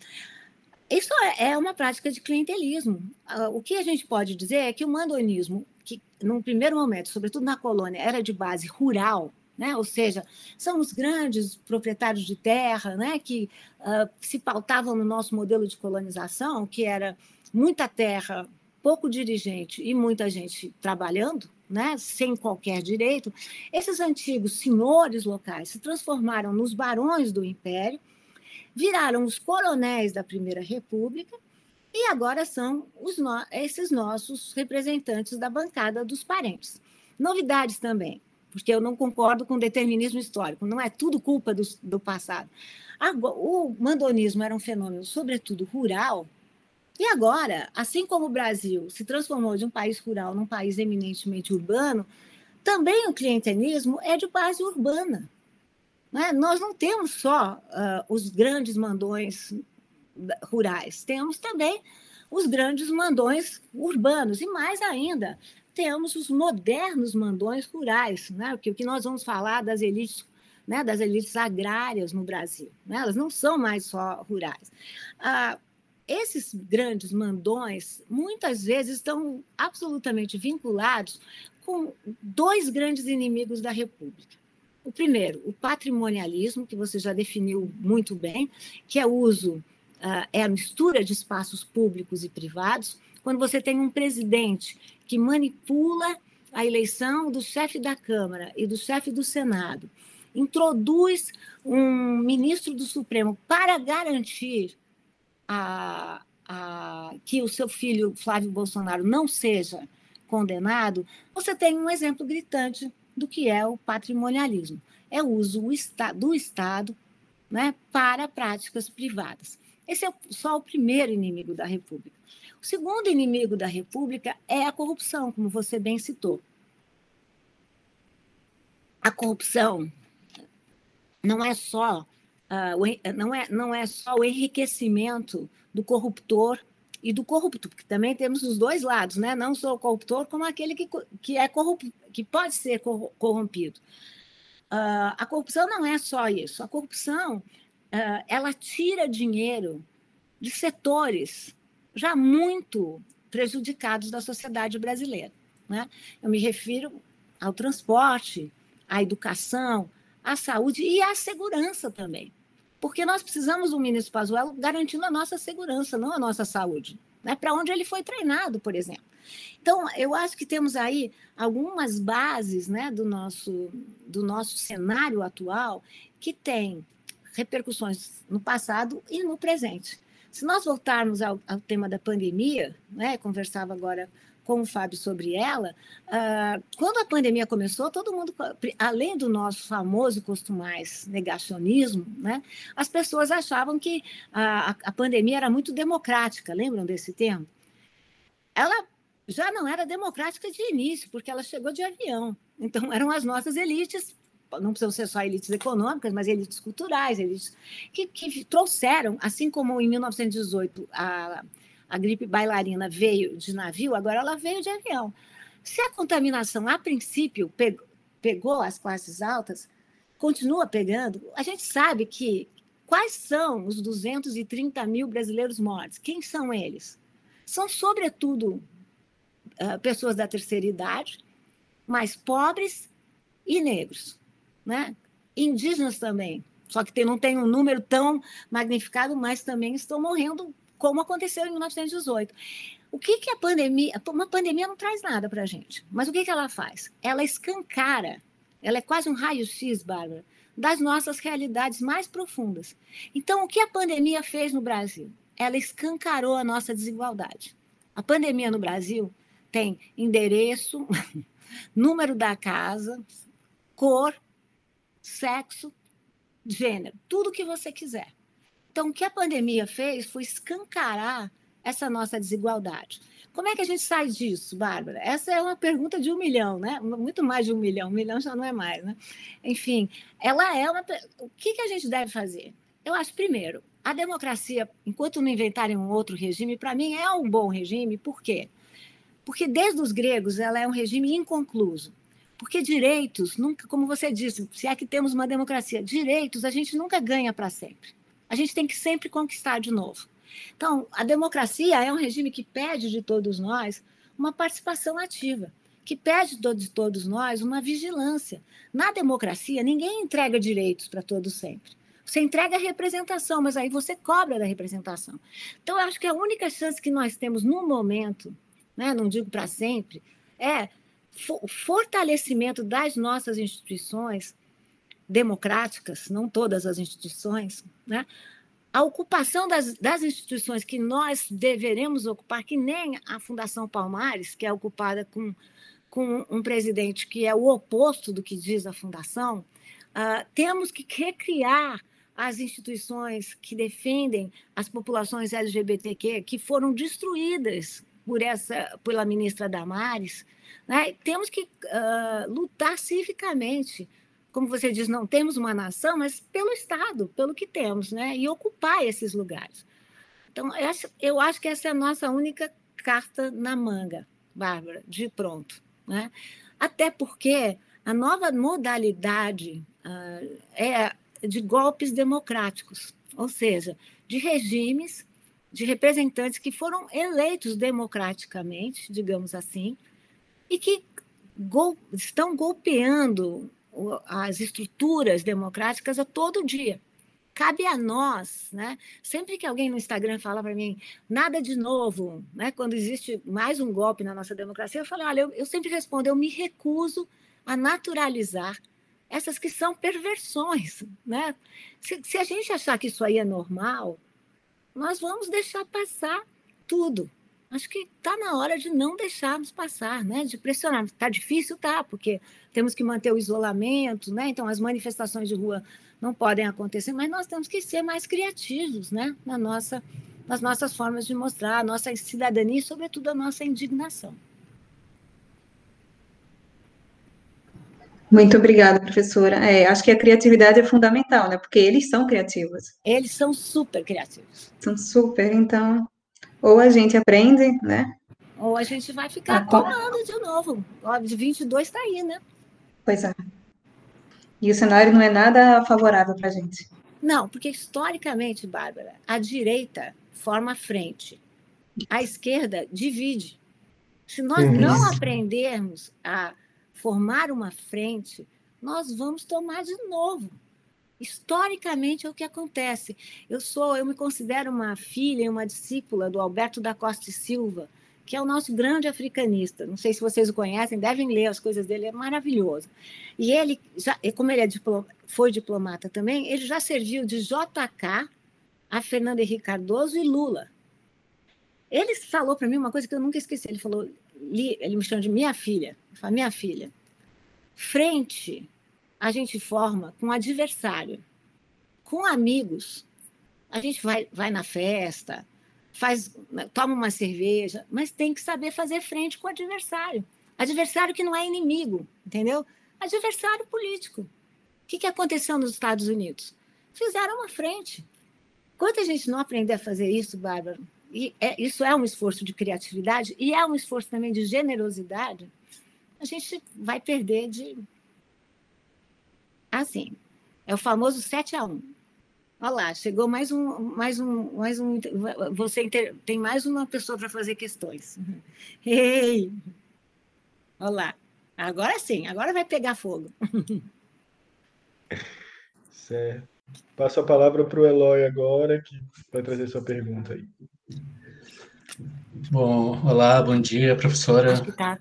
isso é, é uma prática de clientelismo. Ah, o que a gente pode dizer é que o mandonismo, que num primeiro momento, sobretudo na colônia, era de base rural, né? ou seja, são os grandes proprietários de terra né? que uh, se pautavam no nosso modelo de colonização, que era muita terra pouco dirigente e muita gente trabalhando, né, sem qualquer direito, esses antigos senhores locais se transformaram nos barões do império, viraram os coronéis da Primeira República e agora são no esses nossos representantes da bancada dos parentes. Novidades também, porque eu não concordo com determinismo histórico, não é tudo culpa do, do passado. O mandonismo era um fenômeno, sobretudo rural, e agora, assim como o Brasil se transformou de um país rural num país eminentemente urbano, também o clientelismo é de base urbana. Né? Nós não temos só uh, os grandes mandões rurais, temos também os grandes mandões urbanos, e mais ainda, temos os modernos mandões rurais, né? o que nós vamos falar das elites né, das elites agrárias no Brasil. Né? Elas não são mais só rurais. Ah, esses grandes mandões, muitas vezes, estão absolutamente vinculados com dois grandes inimigos da República. O primeiro, o patrimonialismo, que você já definiu muito bem, que é o uso, uh, é a mistura de espaços públicos e privados. Quando você tem um presidente que manipula a eleição do chefe da Câmara e do chefe do Senado, introduz um ministro do Supremo para garantir a, a, que o seu filho Flávio Bolsonaro não seja condenado, você tem um exemplo gritante do que é o patrimonialismo. É o uso do Estado né, para práticas privadas. Esse é só o primeiro inimigo da República. O segundo inimigo da República é a corrupção, como você bem citou. A corrupção não é só uh, não, é, não é só o enriquecimento do corruptor e do corrupto, porque também temos os dois lados, né? não só o corruptor, como aquele que, que, é corrup, que pode ser corrompido. Uh, a corrupção não é só isso. A corrupção uh, ela tira dinheiro de setores já muito prejudicados da sociedade brasileira. Né? Eu me refiro ao transporte, à educação, à saúde e à segurança também. Porque nós precisamos do ministro Pazuello garantindo a nossa segurança, não a nossa saúde. Né? Para onde ele foi treinado, por exemplo. Então, eu acho que temos aí algumas bases né, do, nosso, do nosso cenário atual que tem repercussões no passado e no presente. Se nós voltarmos ao, ao tema da pandemia, né, conversava agora com o Fábio sobre ela, uh, quando a pandemia começou, todo mundo, além do nosso famoso costumais negacionismo, né, as pessoas achavam que a, a pandemia era muito democrática, lembram desse termo? Ela já não era democrática de início, porque ela chegou de avião. Então, eram as nossas elites não precisam ser só elites econômicas, mas elites culturais, elites que, que trouxeram, assim como em 1918 a, a gripe bailarina veio de navio, agora ela veio de avião. Se a contaminação, a princípio, pegou, as classes altas, continua pegando, a gente sabe que quais são os 230 mil brasileiros mortos? Quem são eles? São, sobretudo, uh, pessoas da terceira idade, mais pobres e negros, né? Indígenas também, só que não tem um número tão magnificado, mas também estão morrendo como aconteceu em 1918. O que, que a pandemia. Uma pandemia não traz nada para a gente, mas o que, que ela faz? Ela escancara, ela é quase um raio-x, Bárbara, das nossas realidades mais profundas. Então, o que a pandemia fez no Brasil? Ela escancarou a nossa desigualdade. A pandemia no Brasil tem endereço, [LAUGHS] número da casa, cor, sexo, gênero, tudo que você quiser. Então, o que a pandemia fez foi escancarar essa nossa desigualdade. Como é que a gente sai disso, Bárbara? Essa é uma pergunta de um milhão, né? Muito mais de um milhão, um milhão já não é mais, né? Enfim, ela é uma. O que, que a gente deve fazer? Eu acho, primeiro, a democracia, enquanto não inventarem um outro regime, para mim é um bom regime, por quê? Porque desde os gregos ela é um regime inconcluso. Porque direitos, nunca, como você disse, se é que temos uma democracia, direitos a gente nunca ganha para sempre. A gente tem que sempre conquistar de novo. Então, a democracia é um regime que pede de todos nós uma participação ativa, que pede de todos nós uma vigilância. Na democracia, ninguém entrega direitos para todos sempre. Você entrega a representação, mas aí você cobra da representação. Então, eu acho que a única chance que nós temos no momento né? não digo para sempre, é o fortalecimento das nossas instituições democráticas, não todas as instituições, né? a ocupação das, das, instituições que nós deveremos ocupar, que nem a Fundação Palmares, que é ocupada com, com um presidente que é o oposto do que diz a Fundação, uh, temos que recriar as instituições que defendem as populações LGBTQ, que foram destruídas por essa, pela ministra Damares. Né? Temos que uh, lutar civicamente como você diz, não temos uma nação, mas pelo Estado, pelo que temos, né? E ocupar esses lugares. Então, eu acho que essa é a nossa única carta na manga, Bárbara, de pronto. Né? Até porque a nova modalidade uh, é de golpes democráticos, ou seja, de regimes, de representantes que foram eleitos democraticamente, digamos assim, e que gol estão golpeando as estruturas democráticas a todo dia. Cabe a nós, né? Sempre que alguém no Instagram fala para mim nada de novo, né? Quando existe mais um golpe na nossa democracia, eu falo, olha, eu, eu sempre respondo, eu me recuso a naturalizar essas que são perversões, né? Se, se a gente achar que isso aí é normal, nós vamos deixar passar tudo, acho que está na hora de não deixarmos passar, né? de pressionar. Está difícil? Tá, porque temos que manter o isolamento, né? então as manifestações de rua não podem acontecer, mas nós temos que ser mais criativos né? na nossa, nas nossas formas de mostrar a nossa cidadania e, sobretudo, a nossa indignação. Muito obrigada, professora. É, acho que a criatividade é fundamental, né? Porque eles são criativos. Eles são super criativos. São super, então ou a gente aprende, né? Ou a gente vai ficar ah, tomando de novo. Ó, de 22 está aí, né? Pois é. E o cenário não é nada favorável para a gente. Não, porque historicamente, Bárbara, a direita forma a frente, a esquerda divide. Se nós uhum. não aprendermos a formar uma frente, nós vamos tomar de novo. Historicamente é o que acontece. Eu sou, eu me considero uma filha e uma discípula do Alberto da Costa e Silva, que é o nosso grande africanista. Não sei se vocês o conhecem, devem ler as coisas dele, é maravilhoso. E ele, já, como ele é diplom, foi diplomata também, ele já serviu de JK a Fernando Henrique Cardoso e Lula. Ele falou para mim uma coisa que eu nunca esqueci. Ele falou, ele me chama de minha filha. Ele minha filha, frente a gente forma com adversário. Com amigos, a gente vai, vai na festa, faz, toma uma cerveja, mas tem que saber fazer frente com o adversário. Adversário que não é inimigo, entendeu? Adversário político. O que, que aconteceu nos Estados Unidos? Fizeram uma frente. Quanto a gente não aprender a fazer isso, Bárbara, e é, isso é um esforço de criatividade e é um esforço também de generosidade, a gente vai perder de Assim, é o famoso 7 a 1. Olha lá, chegou mais um, mais um, mais um. Você inter, tem mais uma pessoa para fazer questões. Ei! Olha lá. Agora sim, agora vai pegar fogo. Certo. Passo a palavra para o Eloy agora, que vai trazer sua pergunta aí. Bom, olá, bom dia, professora. Acho que tá.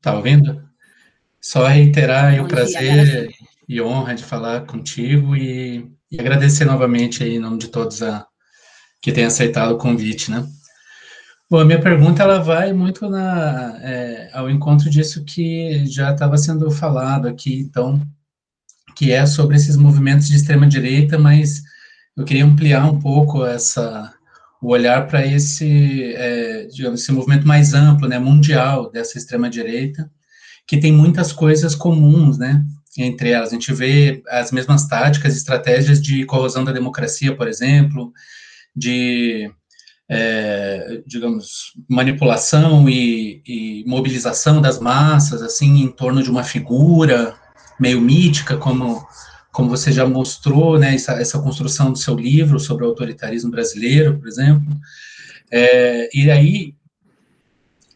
Tá ouvindo? Só reiterar o prazer e honra de falar contigo e, e, agradecer novamente aí, em nome de todos a, que têm aceitado o convite, né? Bom, a minha pergunta ela vai muito na, é, ao encontro disso que já estava sendo falado aqui, então, que é sobre esses movimentos de extrema direita, mas eu queria ampliar um pouco essa o olhar para esse, é, digamos, esse movimento mais amplo, né, mundial dessa extrema direita, que tem muitas coisas comuns, né? Entre elas. A gente vê as mesmas táticas, estratégias de corrosão da democracia, por exemplo, de, é, digamos, manipulação e, e, mobilização das massas, assim, em torno de uma figura meio mítica, como, como você já mostrou, né, essa, essa construção do seu livro sobre o autoritarismo brasileiro, por exemplo. É, e aí,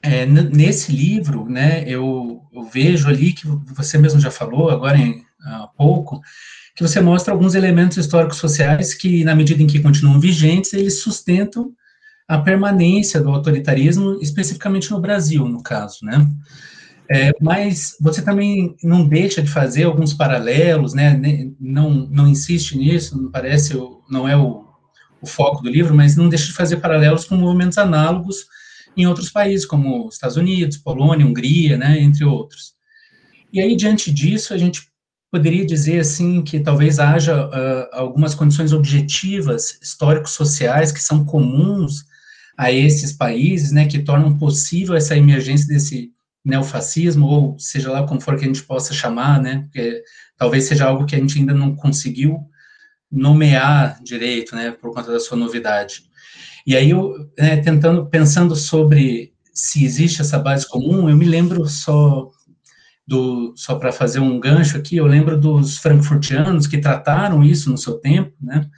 é, nesse livro, né, eu, eu, vejo ali que você mesmo já falou agora em, há pouco, que você mostra alguns elementos históricos sociais que, na medida em que continuam vigentes, eles sustentam a permanência do autoritarismo, especificamente no Brasil, no caso, né? É, mas você também não deixa de fazer alguns paralelos, né? Não, não insiste nisso, não parece, não é o, o foco do livro, mas não deixa de fazer paralelos com movimentos análogos em outros países, como Estados Unidos, Polônia, Hungria, né? Entre outros. E aí, diante disso, a gente poderia dizer, assim, que talvez haja uh, algumas condições objetivas, histórico-sociais, que são comuns a esses países, né, que tornam possível essa emergência desse neofascismo, ou seja lá como for que a gente possa chamar, né, porque talvez seja algo que a gente ainda não conseguiu nomear direito, né, por conta da sua novidade. E aí, eu, né, tentando, pensando sobre se existe essa base comum, eu me lembro só do, só para fazer um gancho aqui, eu lembro dos frankfurtianos que trataram isso no seu tempo, né,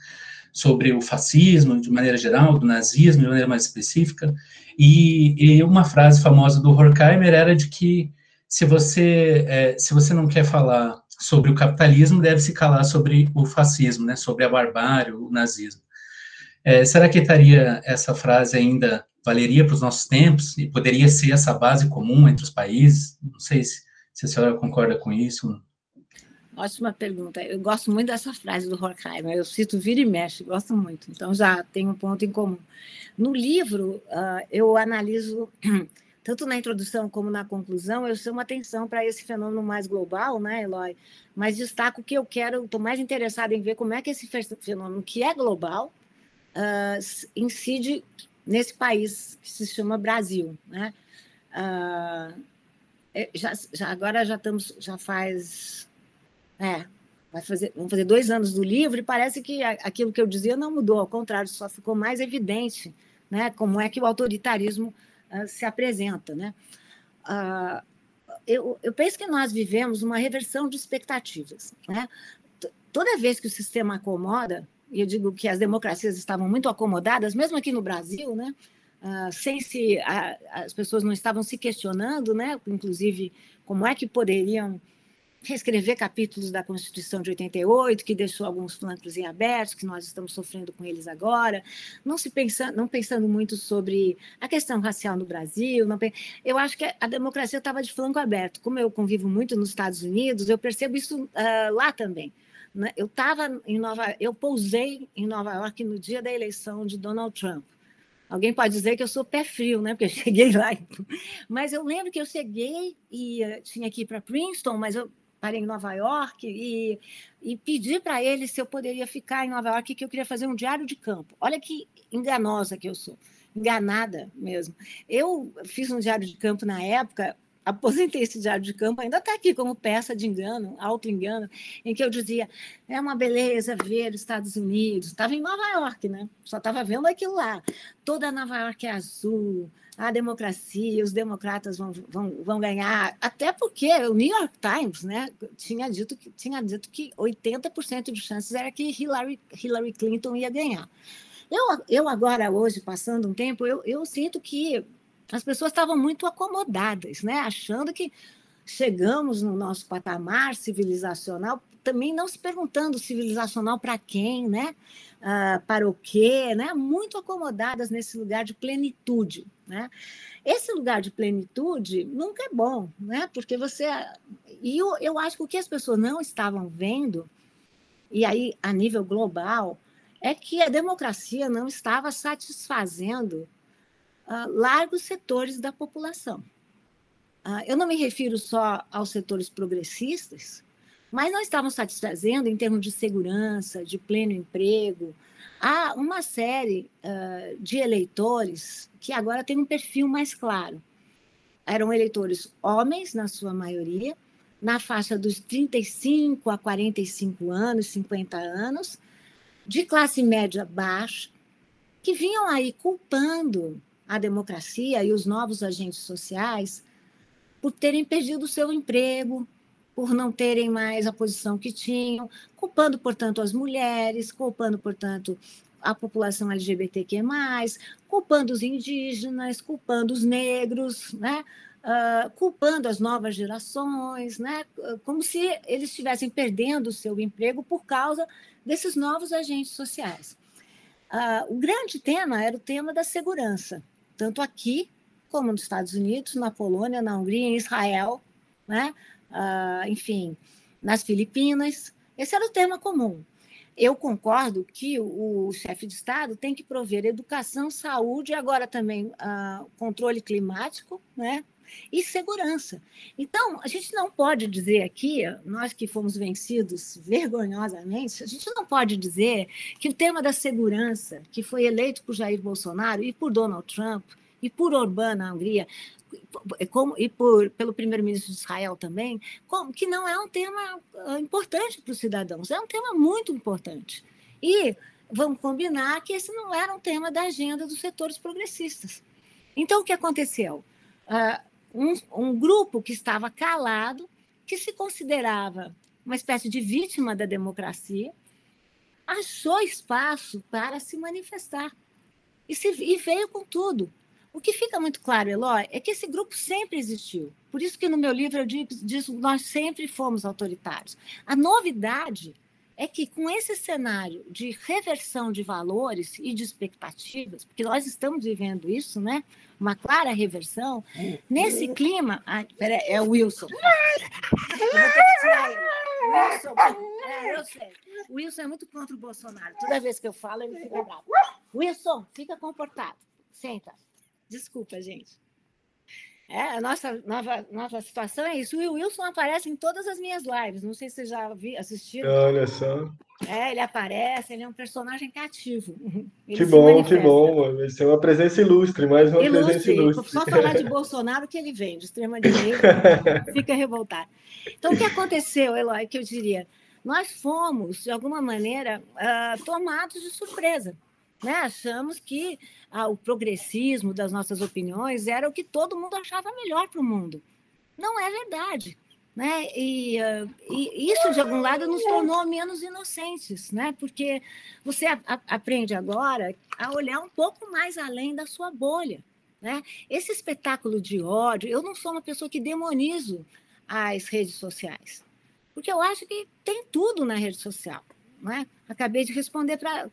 sobre o fascismo de maneira geral, do nazismo de maneira mais específica, e, e uma frase famosa do Horkheimer era de que se você, é, se você não quer falar sobre o capitalismo, deve se calar sobre o fascismo, né, sobre a barbárie, o nazismo. É, será que estaria essa frase ainda valeria para os nossos tempos e poderia ser essa base comum entre os países? Não sei se se a senhora concorda com isso. Ótima pergunta. Eu gosto muito dessa frase do Horkheimer. Eu cito vira e mexe, gosto muito. Então já tem um ponto em comum. No livro, uh, eu analiso, [CLEARS THROAT] tanto na introdução como na conclusão, eu chamo atenção para esse fenômeno mais global, né, Eloy? Mas destaco que eu quero, estou mais interessada em ver como é que esse fenômeno, que é global, uh, incide nesse país que se chama Brasil, né? Uh, já, já, agora já estamos, já faz, é, vai fazer, fazer dois anos do livro e parece que aquilo que eu dizia não mudou, ao contrário, só ficou mais evidente, né, como é que o autoritarismo uh, se apresenta, né. Uh, eu, eu penso que nós vivemos uma reversão de expectativas, né. Toda vez que o sistema acomoda, e eu digo que as democracias estavam muito acomodadas, mesmo aqui no Brasil, né, Uh, sem se uh, as pessoas não estavam se questionando, né? Inclusive, como é que poderiam reescrever capítulos da Constituição de 88 que deixou alguns flancos em abertos que nós estamos sofrendo com eles agora, não se pensando, não pensando muito sobre a questão racial no Brasil, não, eu acho que a democracia estava de flanco aberto. Como eu convivo muito nos Estados Unidos, eu percebo isso uh, lá também. Né? Eu estava em Nova, eu pousei em Nova York no dia da eleição de Donald Trump. Alguém pode dizer que eu sou pé frio, né? Porque eu [LAUGHS] cheguei lá. Mas eu lembro que eu cheguei e uh, tinha que ir para Princeton, mas eu parei em Nova York e, e pedi para ele se eu poderia ficar em Nova York, que eu queria fazer um diário de campo. Olha que enganosa que eu sou, enganada mesmo. Eu fiz um diário de campo na época aposentei esse diário de campo, ainda está aqui como peça de engano, auto-engano, em que eu dizia, é uma beleza ver os Estados Unidos, estava em Nova York, né? Só estava vendo aquilo lá. Toda Nova York é azul, a democracia, os democratas vão, vão, vão ganhar, até porque o New York Times né, tinha, dito que, tinha dito que 80% de chances era que Hillary, Hillary Clinton ia ganhar. Eu, eu agora, hoje, passando um tempo, eu, eu sinto que as pessoas estavam muito acomodadas, né? achando que chegamos no nosso patamar civilizacional, também não se perguntando civilizacional para quem, né? Uh, para o quê, né? muito acomodadas nesse lugar de plenitude. Né? Esse lugar de plenitude nunca é bom, né? porque você. E eu, eu acho que o que as pessoas não estavam vendo, e aí a nível global, é que a democracia não estava satisfazendo uh, largos setores da população. Uh, eu não me refiro só aos setores progressistas, mas nós estávamos satisfazendo em termos de segurança, de pleno emprego, há uma série uh, de eleitores que agora têm um perfil mais claro. Eram eleitores homens, na sua maioria, na faixa dos 35 a 45 anos, 50 anos, de classe média baixa, que vinham aí culpando a democracia e os novos agentes sociais por terem perdido o seu emprego, por não terem mais a posição que tinham, culpando, portanto, as mulheres, culpando, portanto, a população LGBTQ+, culpando os indígenas, culpando os negros, né? Uh, culpando as novas gerações, né? como se eles estivessem perdendo o seu emprego por causa desses novos agentes sociais. uh, o grande tema era o tema da segurança, tanto aqui como nos Estados Unidos, na Polônia, na Hungria, em Israel, né? Uh, enfim, nas Filipinas. Esse era o tema comum. Eu concordo que o, o chefe de Estado tem que prover educação, saúde e agora também uh, controle climático, né? E segurança. Então, a gente não pode dizer aqui, nós que fomos vencidos vergonhosamente, a gente não pode dizer que o tema da segurança, que foi eleito por Jair Bolsonaro e por Donald Trump e por Orbán na Hungria, como, e por, pelo primeiro-ministro de Israel também, como, que não é um tema ah, importante para os cidadãos, é um tema muito importante. E vamos combinar que esse não era um tema da agenda dos setores progressistas. Então, o que aconteceu? Uh, um, um grupo que estava calado, que se considerava uma espécie de vítima da democracia, achou espaço para se manifestar e, se, e veio com tudo. O que fica muito claro, Eloy, é que esse grupo sempre existiu. Por isso que no meu livro eu digo, que nós sempre fomos autoritários. A novidade é que com esse cenário de reversão de valores e de expectativas, porque nós estamos vivendo isso, né? Uma clara reversão, nesse clima. Peraí, é o Wilson. Wilson, é, eu sei. O Wilson é muito contra o Bolsonaro. Toda vez que eu falo, ele fica bravo. Wilson, fica comportado. Senta. Desculpa, gente. É, a nossa nova, nova situação é isso. O Wilson aparece em todas as minhas lives. Não sei se você já vi, assistiu. Olha só. É, ele aparece, ele é um personagem cativo. [LAUGHS] Ele que bom, que bom. Vai ser uma presença ilustre, mais uma ilustre. presença ilustre. Só falar de [LAUGHS] Bolsonaro que ele vem, de extrema-direita, [LAUGHS] fica revoltado. Então, o que aconteceu, Eloy, que eu diria? Nós fomos, de alguma maneira, uh, tomados de surpresa. Né? Achamos que ah, o progressismo das nossas opiniões era o que todo mundo achava melhor para o mundo. Não é verdade. Né? E, uh, e, isso, de algum lado, nos tornou menos inocentes, né? porque você a, a, aprende agora a olhar um pouco mais além da sua bolha. Né? Esse espetáculo de ódio, eu não sou uma pessoa que demonizo as redes sociais, porque eu acho que tem tudo na rede social. Né? Acabei de responder para.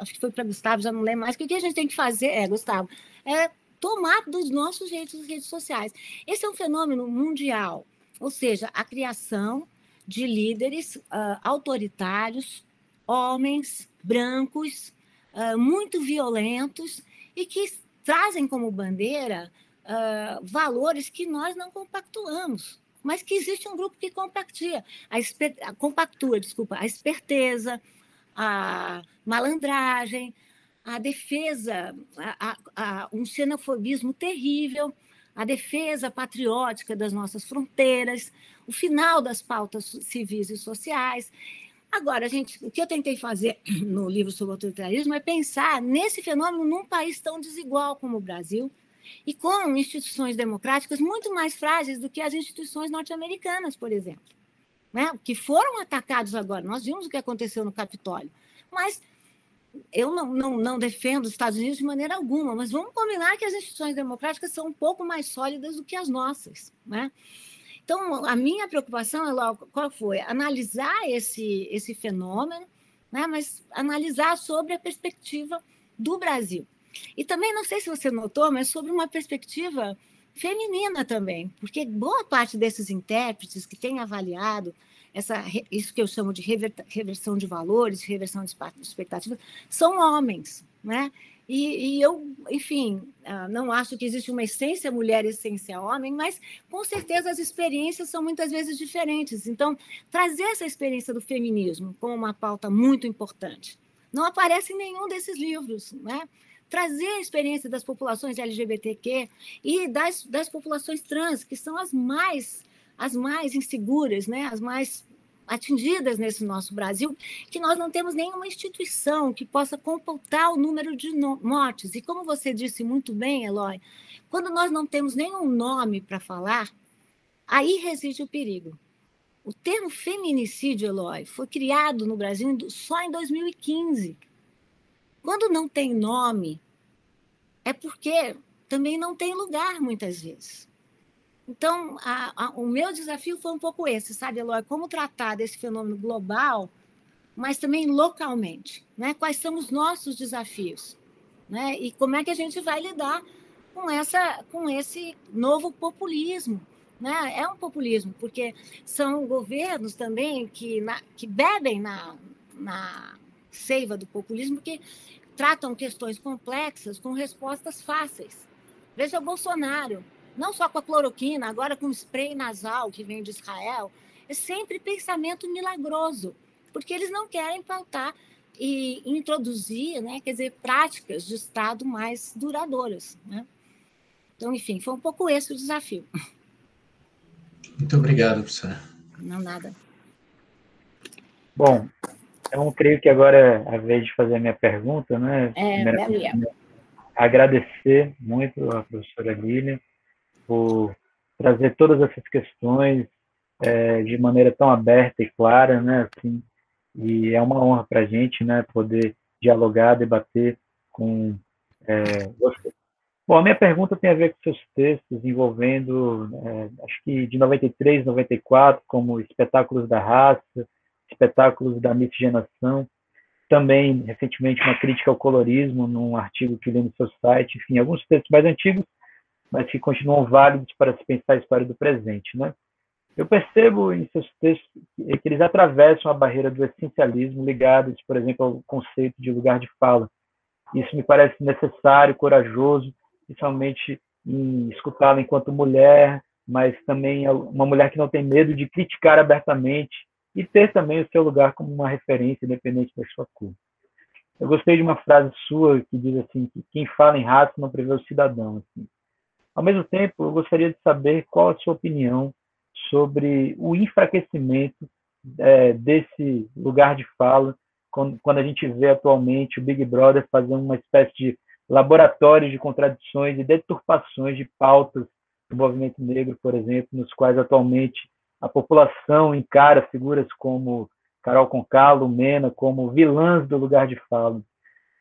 Acho que foi para Gustavo, já não lembro mais. O que a gente tem que fazer, é, Gustavo, é tomar dos nossos jeitos as redes sociais. Esse é um fenômeno mundial, ou seja, a criação de líderes uh, autoritários, homens brancos, uh, muito violentos e que trazem como bandeira uh, valores que nós não compactuamos mas que existe um grupo que compactua, a, esper, a compactua, desculpa, a esperteza, a malandragem, a defesa, a, a, a, um xenofobismo terrível, a defesa patriótica das nossas fronteiras, o final das pautas civis e sociais. Agora, gente, o que eu tentei fazer [CLEARS THROAT] no livro sobre o autoritarismo é pensar nesse fenômeno num país tão desigual como o Brasil, e com instituições democráticas muito mais frágeis do que as instituições norte-americanas, por exemplo, né? que foram atacados agora. Nós vimos o que aconteceu no Capitólio. Mas eu não, não, não defendo os Estados Unidos de maneira alguma, mas vamos combinar que as instituições democráticas são um pouco mais sólidas do que as nossas. Né? Então, a minha preocupação é logo, qual foi? Analisar esse, esse fenômeno, né? mas analisar sobre a perspectiva do Brasil. E também, não sei se você notou, mas sobre uma perspectiva feminina também, porque boa parte desses intérpretes que têm avaliado essa, isso que eu chamo de reversão de valores, reversão de expectativas, são homens, né? E, e, eu, enfim, ah, não acho que existe uma essência mulher e essência homem, mas com certeza as experiências são muitas vezes diferentes. Então, trazer essa experiência do feminismo como uma pauta muito importante não aparece em nenhum desses livros, né? Trazer a experiência das populações LGBTQ e das, das populações trans, que são as mais, as mais inseguras, né? as mais atingidas nesse nosso Brasil, que nós não temos nenhuma instituição que possa computar o número de mortes. E como você disse muito bem, Eloy, quando nós não temos nenhum nome para falar, aí reside o perigo. O termo feminicídio, Eloy, foi criado no Brasil só em 2015. Quando não tem nome, é porque também não tem lugar muitas vezes. Então, a, a, o meu desafio foi um pouco esse, sabe, Eloy? Como tratar desse fenômeno global, mas também localmente. Né? Quais são os nossos desafios? Né? E como é que a gente vai lidar com, essa, com esse novo populismo? Né? É um populismo, porque são governos também que, na, que bebem na, na seiva do populismo, que tratam questões complexas com respostas fáceis. Veja o Bolsonaro, não só com a cloroquina, agora com o spray nasal que vem de Israel, é sempre pensamento milagroso, porque eles não querem pautar e introduzir, né, quer dizer, práticas de Estado mais duradouras. Né? Então, enfim, foi um pouco esse o desafio. Muito obrigado, professora. Não, nada. Bom, então creio que agora é a vez de fazer a minha pergunta, né? É, Gabriel. Agradecer muito à professora Lilian por trazer todas essas questões é, de maneira tão aberta e clara, né? Assim, e é uma honra para a gente, né? Poder dialogar, debater com é, você. Bom, a minha pergunta tem a ver com seus textos envolvendo, é, acho que de 93, 94, como Espetáculos da Raça, Espetáculos da Miscigenação, também, recentemente, uma crítica ao colorismo, num artigo que li no seu site, enfim, alguns textos mais antigos, mas que continuam válidos para se pensar a história do presente, né? Eu percebo em seus textos que eles atravessam a barreira do essencialismo ligados, por exemplo, ao conceito de lugar de fala. Isso me parece necessário, corajoso, principalmente em escutá-la enquanto mulher, mas também uma mulher que não tem medo de criticar abertamente e ter também o seu lugar como uma referência independente da sua cor. Eu gostei de uma frase sua que diz assim que quem fala em raça não prevê o cidadão. Assim. Ao mesmo tempo, eu gostaria de saber qual a sua opinião sobre o enfraquecimento é, desse lugar de fala quando, quando a gente vê atualmente o Big Brother fazendo uma espécie de laboratórios de contradições e deturpações de pautas do movimento negro, por exemplo, nos quais atualmente a população encara figuras como Carol Conká, Lumena, como vilãs do lugar de fala.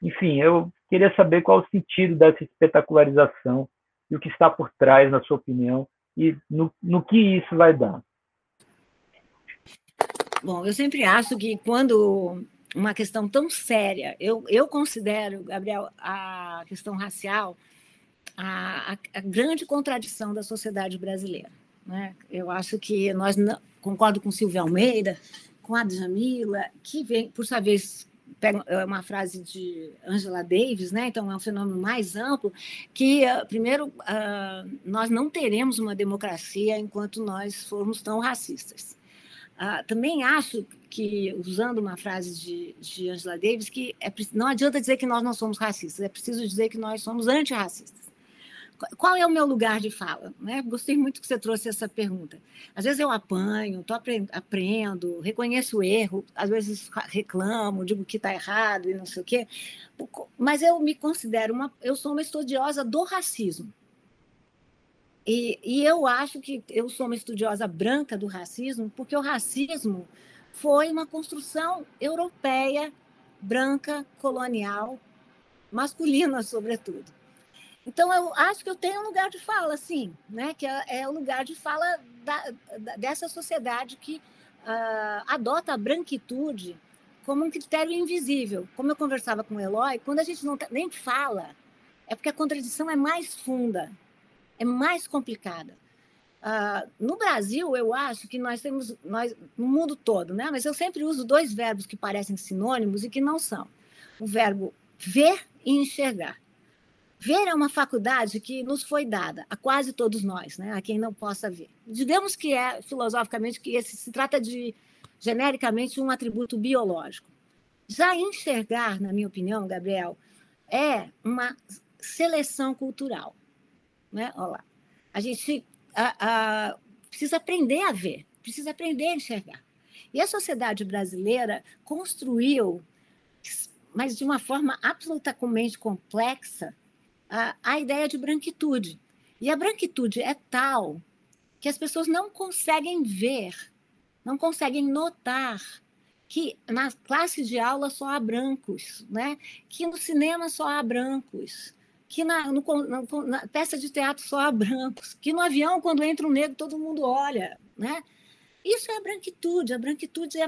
Enfim, eu queria saber qual o sentido dessa espetacularização e o que está por trás, na sua opinião, e no, no que isso vai dar. Bom, eu sempre acho que quando uma questão tão séria. Eu, eu considero, Gabriel, a questão racial a, a grande contradição da sociedade brasileira. Né? Eu acho que nós concordo com Silvia Almeida, com a Djamila, que vem, por sua vez, pega é uma frase de Angela Davis, né? então é um fenômeno mais amplo, que, uh, primeiro, uh, nós não teremos uma democracia enquanto nós formos tão racistas. Uh, também acho que, usando uma frase de, de Angela Davis, que é, não adianta dizer que nós não somos racistas, é preciso dizer que nós somos antirracistas. Qual é o meu lugar de fala? Né? Gostei muito que você trouxe essa pergunta. Às vezes eu apanho, tô aprendo, reconheço o erro, às vezes reclamo, digo que está errado e não sei o quê, mas eu me considero uma, eu sou uma estudiosa do racismo. E, e, eu acho que eu sou uma estudiosa branca do racismo, porque o racismo foi uma construção europeia, branca, colonial, masculina, sobretudo. Então, eu acho que eu tenho um lugar de fala, sim, né? que é, é o lugar de fala da, da, dessa sociedade que uh, adota a branquitude como um critério invisível. Como eu conversava com o Eloy, quando a gente não tá, nem fala, é porque a contradição é mais funda, é mais complicada. Uh, no Brasil, eu acho que nós temos, nós, no mundo todo, né? mas eu sempre uso dois verbos que parecem sinônimos e que não são. O verbo ver e enxergar. Ver é uma faculdade que nos foi dada a quase todos nós, né? a quem não possa ver. Digamos que é, filosoficamente, que esse se trata de, genericamente, um atributo biológico. Já enxergar, na minha opinião, Gabriel, é uma seleção cultural. Né? Olha lá. A gente a, a, precisa aprender a ver, precisa aprender a enxergar. E a sociedade brasileira construiu, mas de uma forma absolutamente complexa, a, ideia de branquitude. E a branquitude é tal que as pessoas não conseguem ver, não conseguem notar que na classe de aula só há brancos, né? que no cinema só há brancos, que na, no, na, na, peça de teatro só há brancos, que no avião, quando entra um negro, todo mundo olha. Né? Isso é a branquitude. A branquitude é,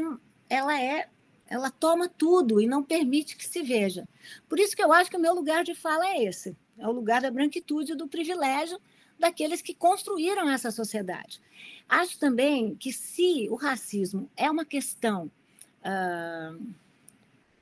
ela é ela toma tudo e não permite que se veja. Por isso que eu acho que o meu lugar de fala é esse, é o lugar da branquitude, do privilégio daqueles que construíram essa sociedade. Acho também que se o racismo é uma questão uh,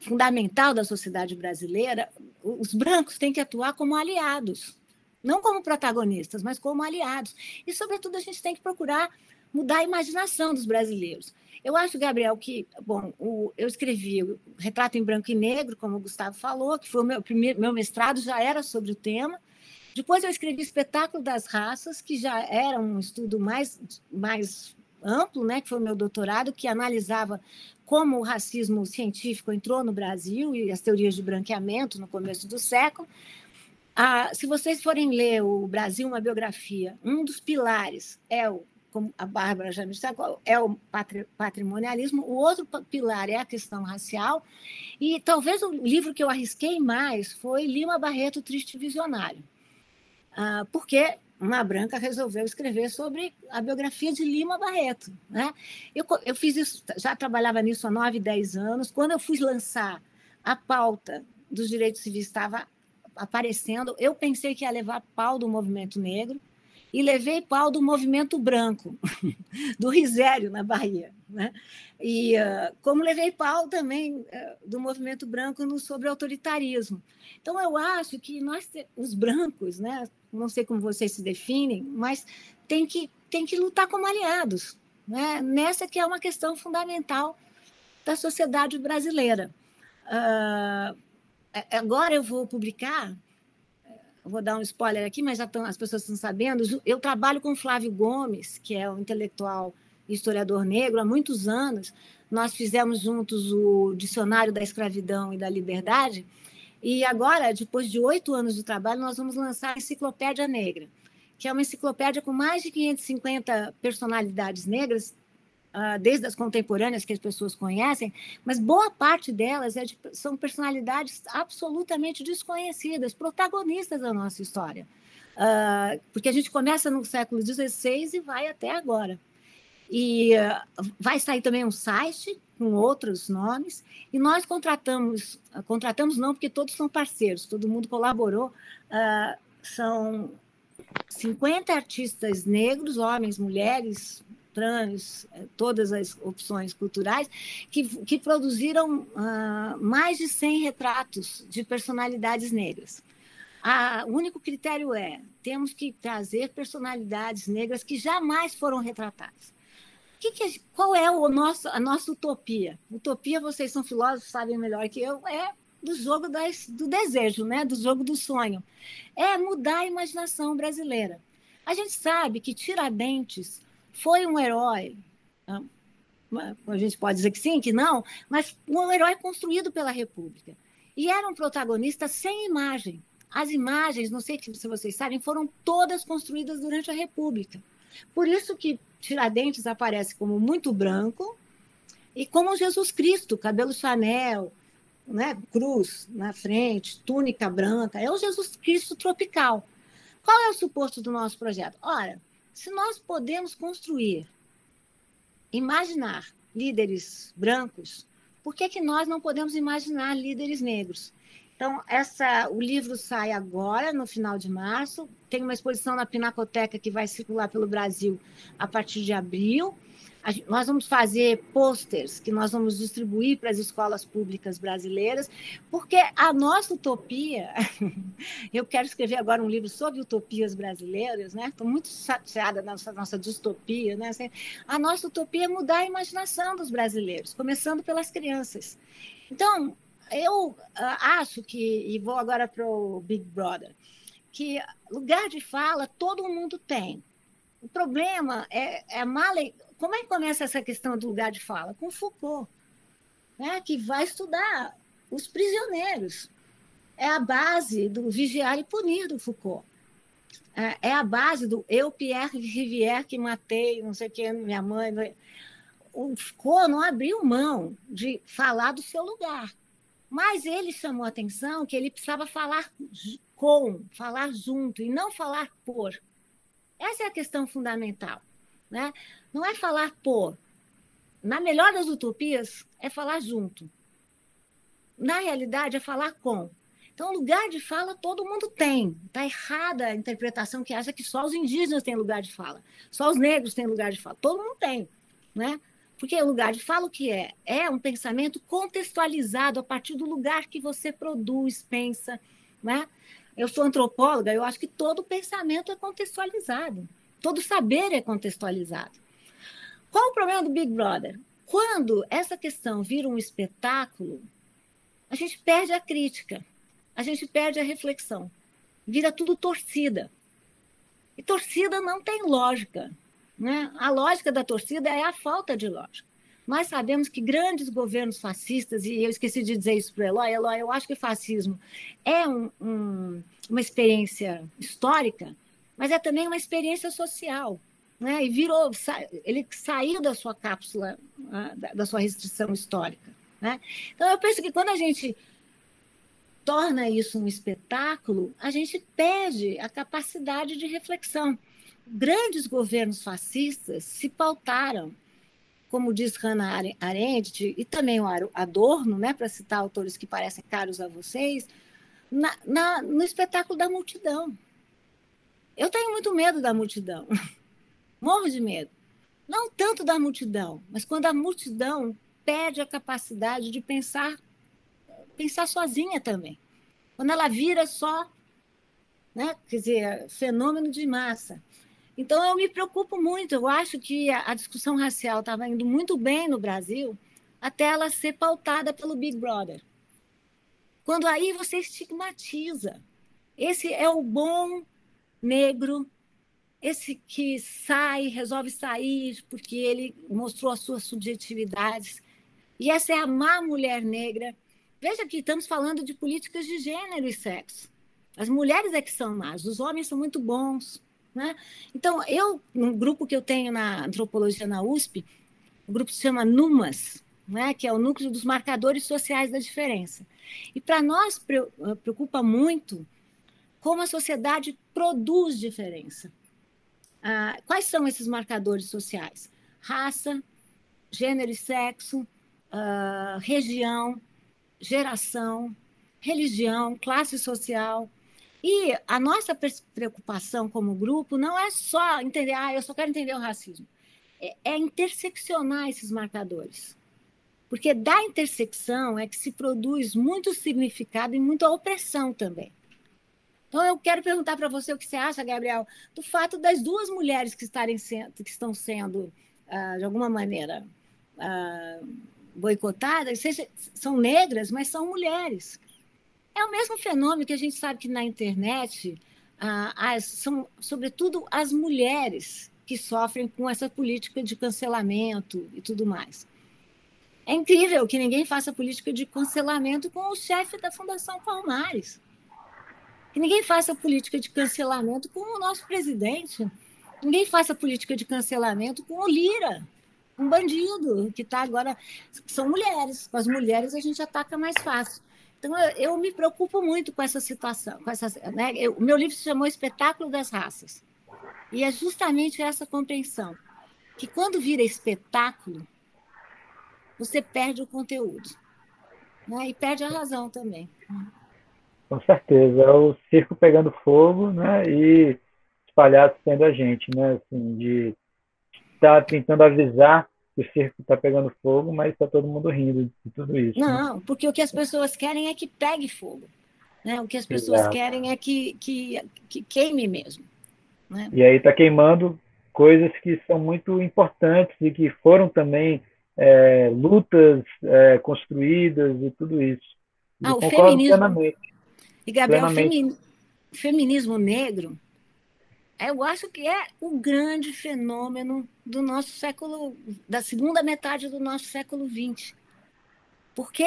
fundamental da sociedade brasileira, os brancos têm que atuar como aliados, não como protagonistas, mas como aliados. E, sobretudo, a gente tem que procurar mudar a imaginação dos brasileiros. Eu acho, Gabriel, que, bom, o, eu escrevi o Retrato em Branco e Negro, como o Gustavo falou, que foi o meu primeiro, meu mestrado, já era sobre o tema. Depois eu escrevi Espetáculo das Raças, que já era um estudo mais, mais amplo, né, que foi o meu doutorado, que analisava como o racismo científico entrou no Brasil e as teorias de branqueamento no começo do século. Ah, se vocês forem ler o Brasil, uma biografia, um dos pilares é o como a Bárbara já disse, é o patrimonialismo, o outro pilar é a questão racial, e talvez o livro que eu arrisquei mais foi Lima Barreto, Triste Visionário, ah, porque uma branca resolveu escrever sobre a biografia de Lima Barreto. Né? Eu, eu fiz isso, já trabalhava nisso há nove, dez anos, quando eu fui lançar a pauta dos direitos civis estava aparecendo, eu pensei que ia levar pau do movimento negro, e levei pau do movimento branco, [LAUGHS] do Risério, na Bahia. Né? E uh, como levei pau também uh, do movimento branco no, sobre autoritarismo. Então, eu acho que nós, os brancos, né, não sei como vocês se definem, mas tem que, tem que lutar como aliados. Né? Nessa que é uma questão fundamental da sociedade brasileira. Uh, agora eu vou publicar vou dar um spoiler aqui, mas já as pessoas estão sabendo. Eu trabalho com Flávio Gomes, que é um intelectual historiador negro, há muitos anos. Nós fizemos juntos o Dicionário da Escravidão e da Liberdade. E agora, depois de oito anos de trabalho, nós vamos lançar a Enciclopédia Negra, que é uma enciclopédia com mais de 550 personalidades negras, desde as contemporâneas que as pessoas conhecem, mas boa parte delas é de, são personalidades absolutamente desconhecidas, protagonistas da nossa história. Uh, porque a gente começa no século XVI e vai até agora. E uh, vai sair também um site com outros nomes, e nós contratamos, contratamos não, porque todos são parceiros, todo mundo colaborou, são 50 artistas negros, homens, mulheres, trans, eh, todas as opções culturais, que, que produziram uh, mais de 100 retratos de personalidades negras. o único critério é: temos que trazer personalidades negras que jamais foram retratadas. Que que, qual é o nosso, a nossa utopia? Utopia, vocês são filósofos, sabem melhor que eu, é do jogo das, do desejo, né? do jogo do sonho. É mudar a imaginação brasileira. A gente sabe que Tiradentes foi um herói. A gente pode dizer que sim, que não, mas um herói construído pela República. E era um protagonista sem imagem. As imagens, não sei se vocês sabem, foram todas construídas durante a República. Por isso que Tiradentes aparece como muito branco e como Jesus Cristo, cabelo Chanel, né, cruz na frente, túnica branca, é o Jesus Cristo tropical. Qual é o suposto do nosso projeto? Ora, se nós podemos construir, imaginar líderes brancos, por que, que nós não podemos imaginar líderes negros? Então, essa, o livro sai agora, no final de março. Tem uma exposição na Pinacoteca que vai circular pelo Brasil a partir de abril nós vamos fazer posters que nós vamos distribuir para as escolas públicas brasileiras, porque a nossa utopia, [LAUGHS] eu quero escrever agora um livro sobre utopias brasileiras, né? Estou muito chateada da nossa, nossa distopia, né? Assim, a nossa utopia é mudar a imaginação dos brasileiros, começando pelas crianças. Então, eu uh, acho que, e vou agora para o Big Brother, que lugar de fala todo mundo tem. O problema é, é a mala, como é que começa essa questão do lugar de fala? Com Foucault, né, que vai estudar os prisioneiros. É a base do vigiar e punir do Foucault. É, é a base do eu, Pierre Rivière, que matei, não sei quem, minha mãe. O Foucault não abriu mão de falar do seu lugar. Mas ele chamou a atenção que ele precisava falar com, falar junto, e não falar por. Essa é a questão fundamental. Né? Não é falar por. Na melhor das utopias, é falar junto. na realidade, é falar com. Então, lugar de fala todo mundo tem. Está errada a interpretação que acha que só os indígenas têm lugar de fala, só os negros têm lugar de fala. Todo mundo tem, né? Porque o lugar de fala o que é? É um pensamento contextualizado a partir do lugar que você produz, pensa, né? Eu sou antropóloga, eu acho que todo pensamento é contextualizado, todo saber é contextualizado. Qual o problema do Big Brother? Quando essa questão vira um espetáculo, a gente perde a crítica a gente perde a reflexão. Vira tudo torcida. E torcida não tem lógica. Né? A lógica da torcida é a falta de lógica. Nós sabemos que grandes governos fascistas, e eu esqueci de dizer isso para o Eloy, Eloy, eu acho que fascismo é um, um, uma experiência histórica, mas é também uma experiência social. Né? E virou, ele saiu da sua cápsula, ah, da sua restrição histórica. Né? Então, eu penso que quando a gente torna isso um espetáculo, a gente perde a capacidade de reflexão. Grandes governos fascistas se pautaram, como diz Hannah Arendt, e também o Adorno, né, para citar autores que parecem caros a vocês, na, na, no espetáculo da multidão. Eu tenho muito medo da multidão, [LAUGHS] morro de medo. Não tanto da multidão, mas quando a multidão perde a capacidade de pensar pensar sozinha também. Quando ela vira só, né, quer dizer, fenômeno de massa. Então, eu me preocupo muito. Eu acho que a, discussão racial estava indo muito bem no Brasil até ela ser pautada pelo Big Brother. Quando aí você estigmatiza. Esse é o bom negro, esse que sai, resolve sair porque ele mostrou as suas subjetividades. E essa é a má mulher negra Veja que estamos falando de políticas de gênero e sexo. As mulheres é que são más, os homens são muito bons. Né? Então, eu, no grupo que eu tenho na antropologia na USP, o grupo se chama NUMAS, né? que é o núcleo dos marcadores sociais da diferença. E para nós eh, preocupa muito como a sociedade produz diferença. Ah, quais são esses marcadores sociais? Raça, gênero e sexo, ah, região, geração, religião, classe social. E a nossa preocupação como grupo não é só entender, ah, eu só quero entender o racismo. É, é interseccionar esses marcadores. Porque da intersecção é que se produz muito significado e muita opressão também. Então, eu quero perguntar para você o que você acha, Gabriel, do fato das duas mulheres que, estarem sendo, que estão sendo, uh, de alguma maneira, uh, boicotadas seja, são negras, mas são mulheres. É o mesmo fenômeno que a gente sabe que na internet ah, as, são, sobretudo, as mulheres que sofrem com essa política de cancelamento e tudo mais. É incrível que ninguém faça política de cancelamento com o chefe da Fundação Palmares. Que ninguém faça política de cancelamento com o nosso presidente. Ninguém faça política de cancelamento com o Lira um bandido que está agora. São mulheres. Com as mulheres a gente ataca mais fácil. Então, eu, eu me preocupo muito com essa situação. Com essa, né? eu, o meu livro se chamou Espetáculo das Raças. E é justamente essa compreensão. Que quando vira espetáculo, você perde o conteúdo. Né? E perde a razão também. Com certeza. É o circo pegando fogo né? e espalhado sendo a gente, né? Assim, de está tentando avisar que o circo está pegando fogo, mas está todo mundo rindo de tudo isso. Né? Não, né? porque o que as pessoas querem é que pegue fogo. Né? O que as pessoas Exato. querem é que, que, que queime mesmo. Né? E aí está queimando coisas que são muito importantes e que foram também é, lutas é, construídas e tudo isso. Ah, o feminismo. Plenamente. E, Gabriel, o feminismo negro eu acho que é o grande fenômeno do nosso século, da segunda metade do nosso século XX. Porque,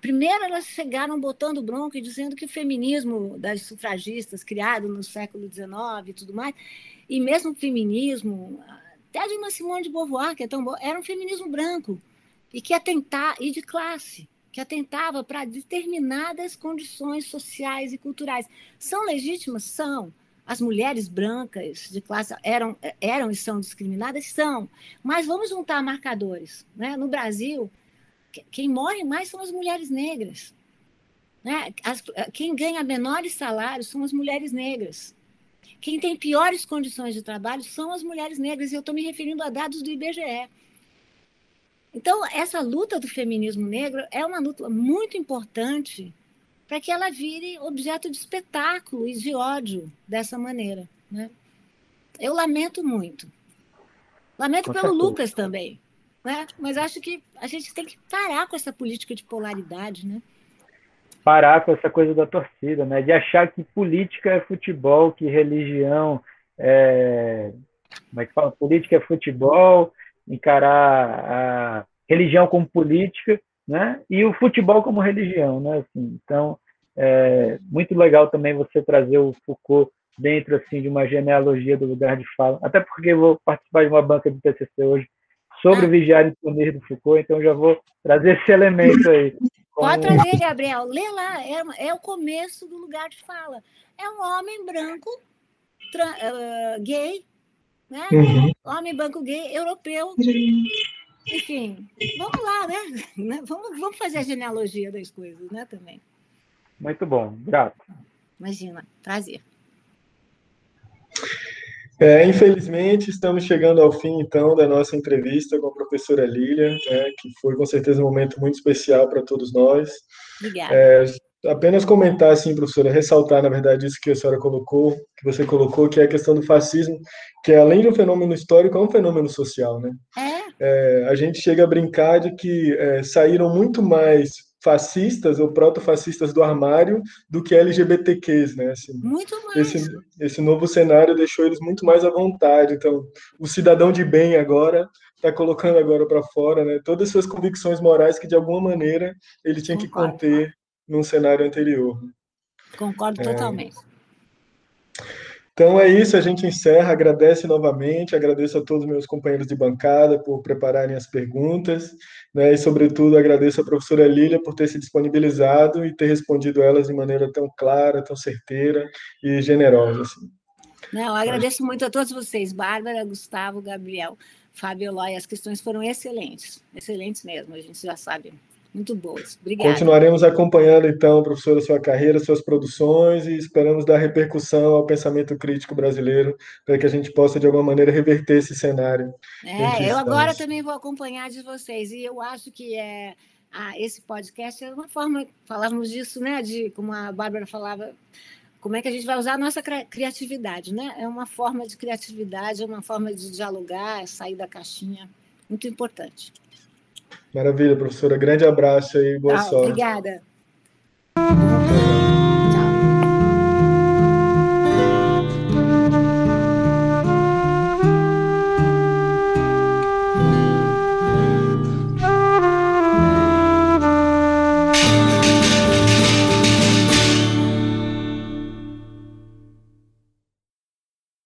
primeiro, elas chegaram botando bronca e dizendo que o feminismo das sufragistas, criado no século XIX e tudo mais, e mesmo o feminismo, até de uma Simone de Beauvoir, que é tão boa, era um feminismo branco, e que atentar, e de classe, que atentava para determinadas condições sociais e culturais. São legítimas? São as mulheres brancas de classe eram, eram e são discriminadas? São. Mas vamos juntar marcadores. Né? No Brasil, quem morre mais são as mulheres negras. Né? As, quem ganha menores salários são as mulheres negras. Quem tem piores condições de trabalho são as mulheres negras, e eu estou me referindo a dados do IBGE. Então, essa luta do feminismo negro é uma luta muito importante para que ela vire objeto de espetáculo e de ódio dessa maneira. Né? Eu lamento muito. Lamento com pelo certeza. Lucas também. Né? Mas acho que a gente tem que parar com essa política de polaridade. Né? parar com essa coisa da torcida, né? De achar que política é futebol, que religião é. Como é que fala? Política é futebol, encarar a religião como política, né? E o futebol como religião, né? Assim, então, é muito legal também você trazer o Foucault dentro assim de uma genealogia do lugar de fala. Até porque eu vou participar de uma banca do TCC hoje sobre o vigiário e punir do Foucault, então já vou trazer esse elemento aí. [LAUGHS] Pode trazer, Gabriel. Lê lá, é, é, o começo do lugar de fala. É um homem branco, uh, gay, né? Uhum. Homem branco gay, europeu. Enfim, vamos lá, né? [LAUGHS] né? Vamos, vamos fazer a genealogia das coisas, né, também. Muito bom, grato. Imagina, prazer. É, infelizmente, estamos chegando ao fim, então, da nossa entrevista com a professora Lília, né, que foi, com certeza, um momento muito especial para todos nós. Obrigada. É, apenas comentar, assim, professora, ressaltar, na verdade, isso que a senhora colocou, que você colocou, que é a questão do fascismo, que além de um fenômeno histórico, é um fenômeno social, né? É. é a gente chega a brincar de que é, saíram muito mais fascistas ou proto-fascistas do armário do que LGBTQs, né? Assim, muito mais. Esse, esse novo cenário deixou eles muito mais à vontade. Então, o cidadão de bem agora está colocando agora para fora, né? Todas as suas convicções morais que de alguma maneira ele tinha que conter num cenário anterior. Concordo é... totalmente. Então é isso, a gente encerra, agradece novamente, agradeço a todos meus companheiros de bancada por prepararem as perguntas, né, e sobretudo agradeço a professora Lília por ter se disponibilizado e ter respondido elas de maneira tão clara, tão certeira e generosa. Assim. Não, agradeço muito a todos vocês, Bárbara, Gustavo, Gabriel, Fábio Eloy, as questões foram excelentes, excelentes mesmo, a gente já sabe muito boas. Obrigada. Continuaremos acompanhando, então, professora, sua carreira, suas produções e esperamos dar repercussão ao pensamento crítico brasileiro para que a gente possa, de alguma maneira, reverter esse cenário. É, eu agora também vou acompanhar de vocês e eu acho que é, ah, esse podcast é uma forma, falávamos disso, né, de como a Bárbara falava, como é que a gente vai usar a nossa criatividade, né? É uma forma de criatividade, é uma forma de dialogar, sair da caixinha, muito importante. Maravilha, professora. Grande abraço aí, boa ah, sorte. Obrigada.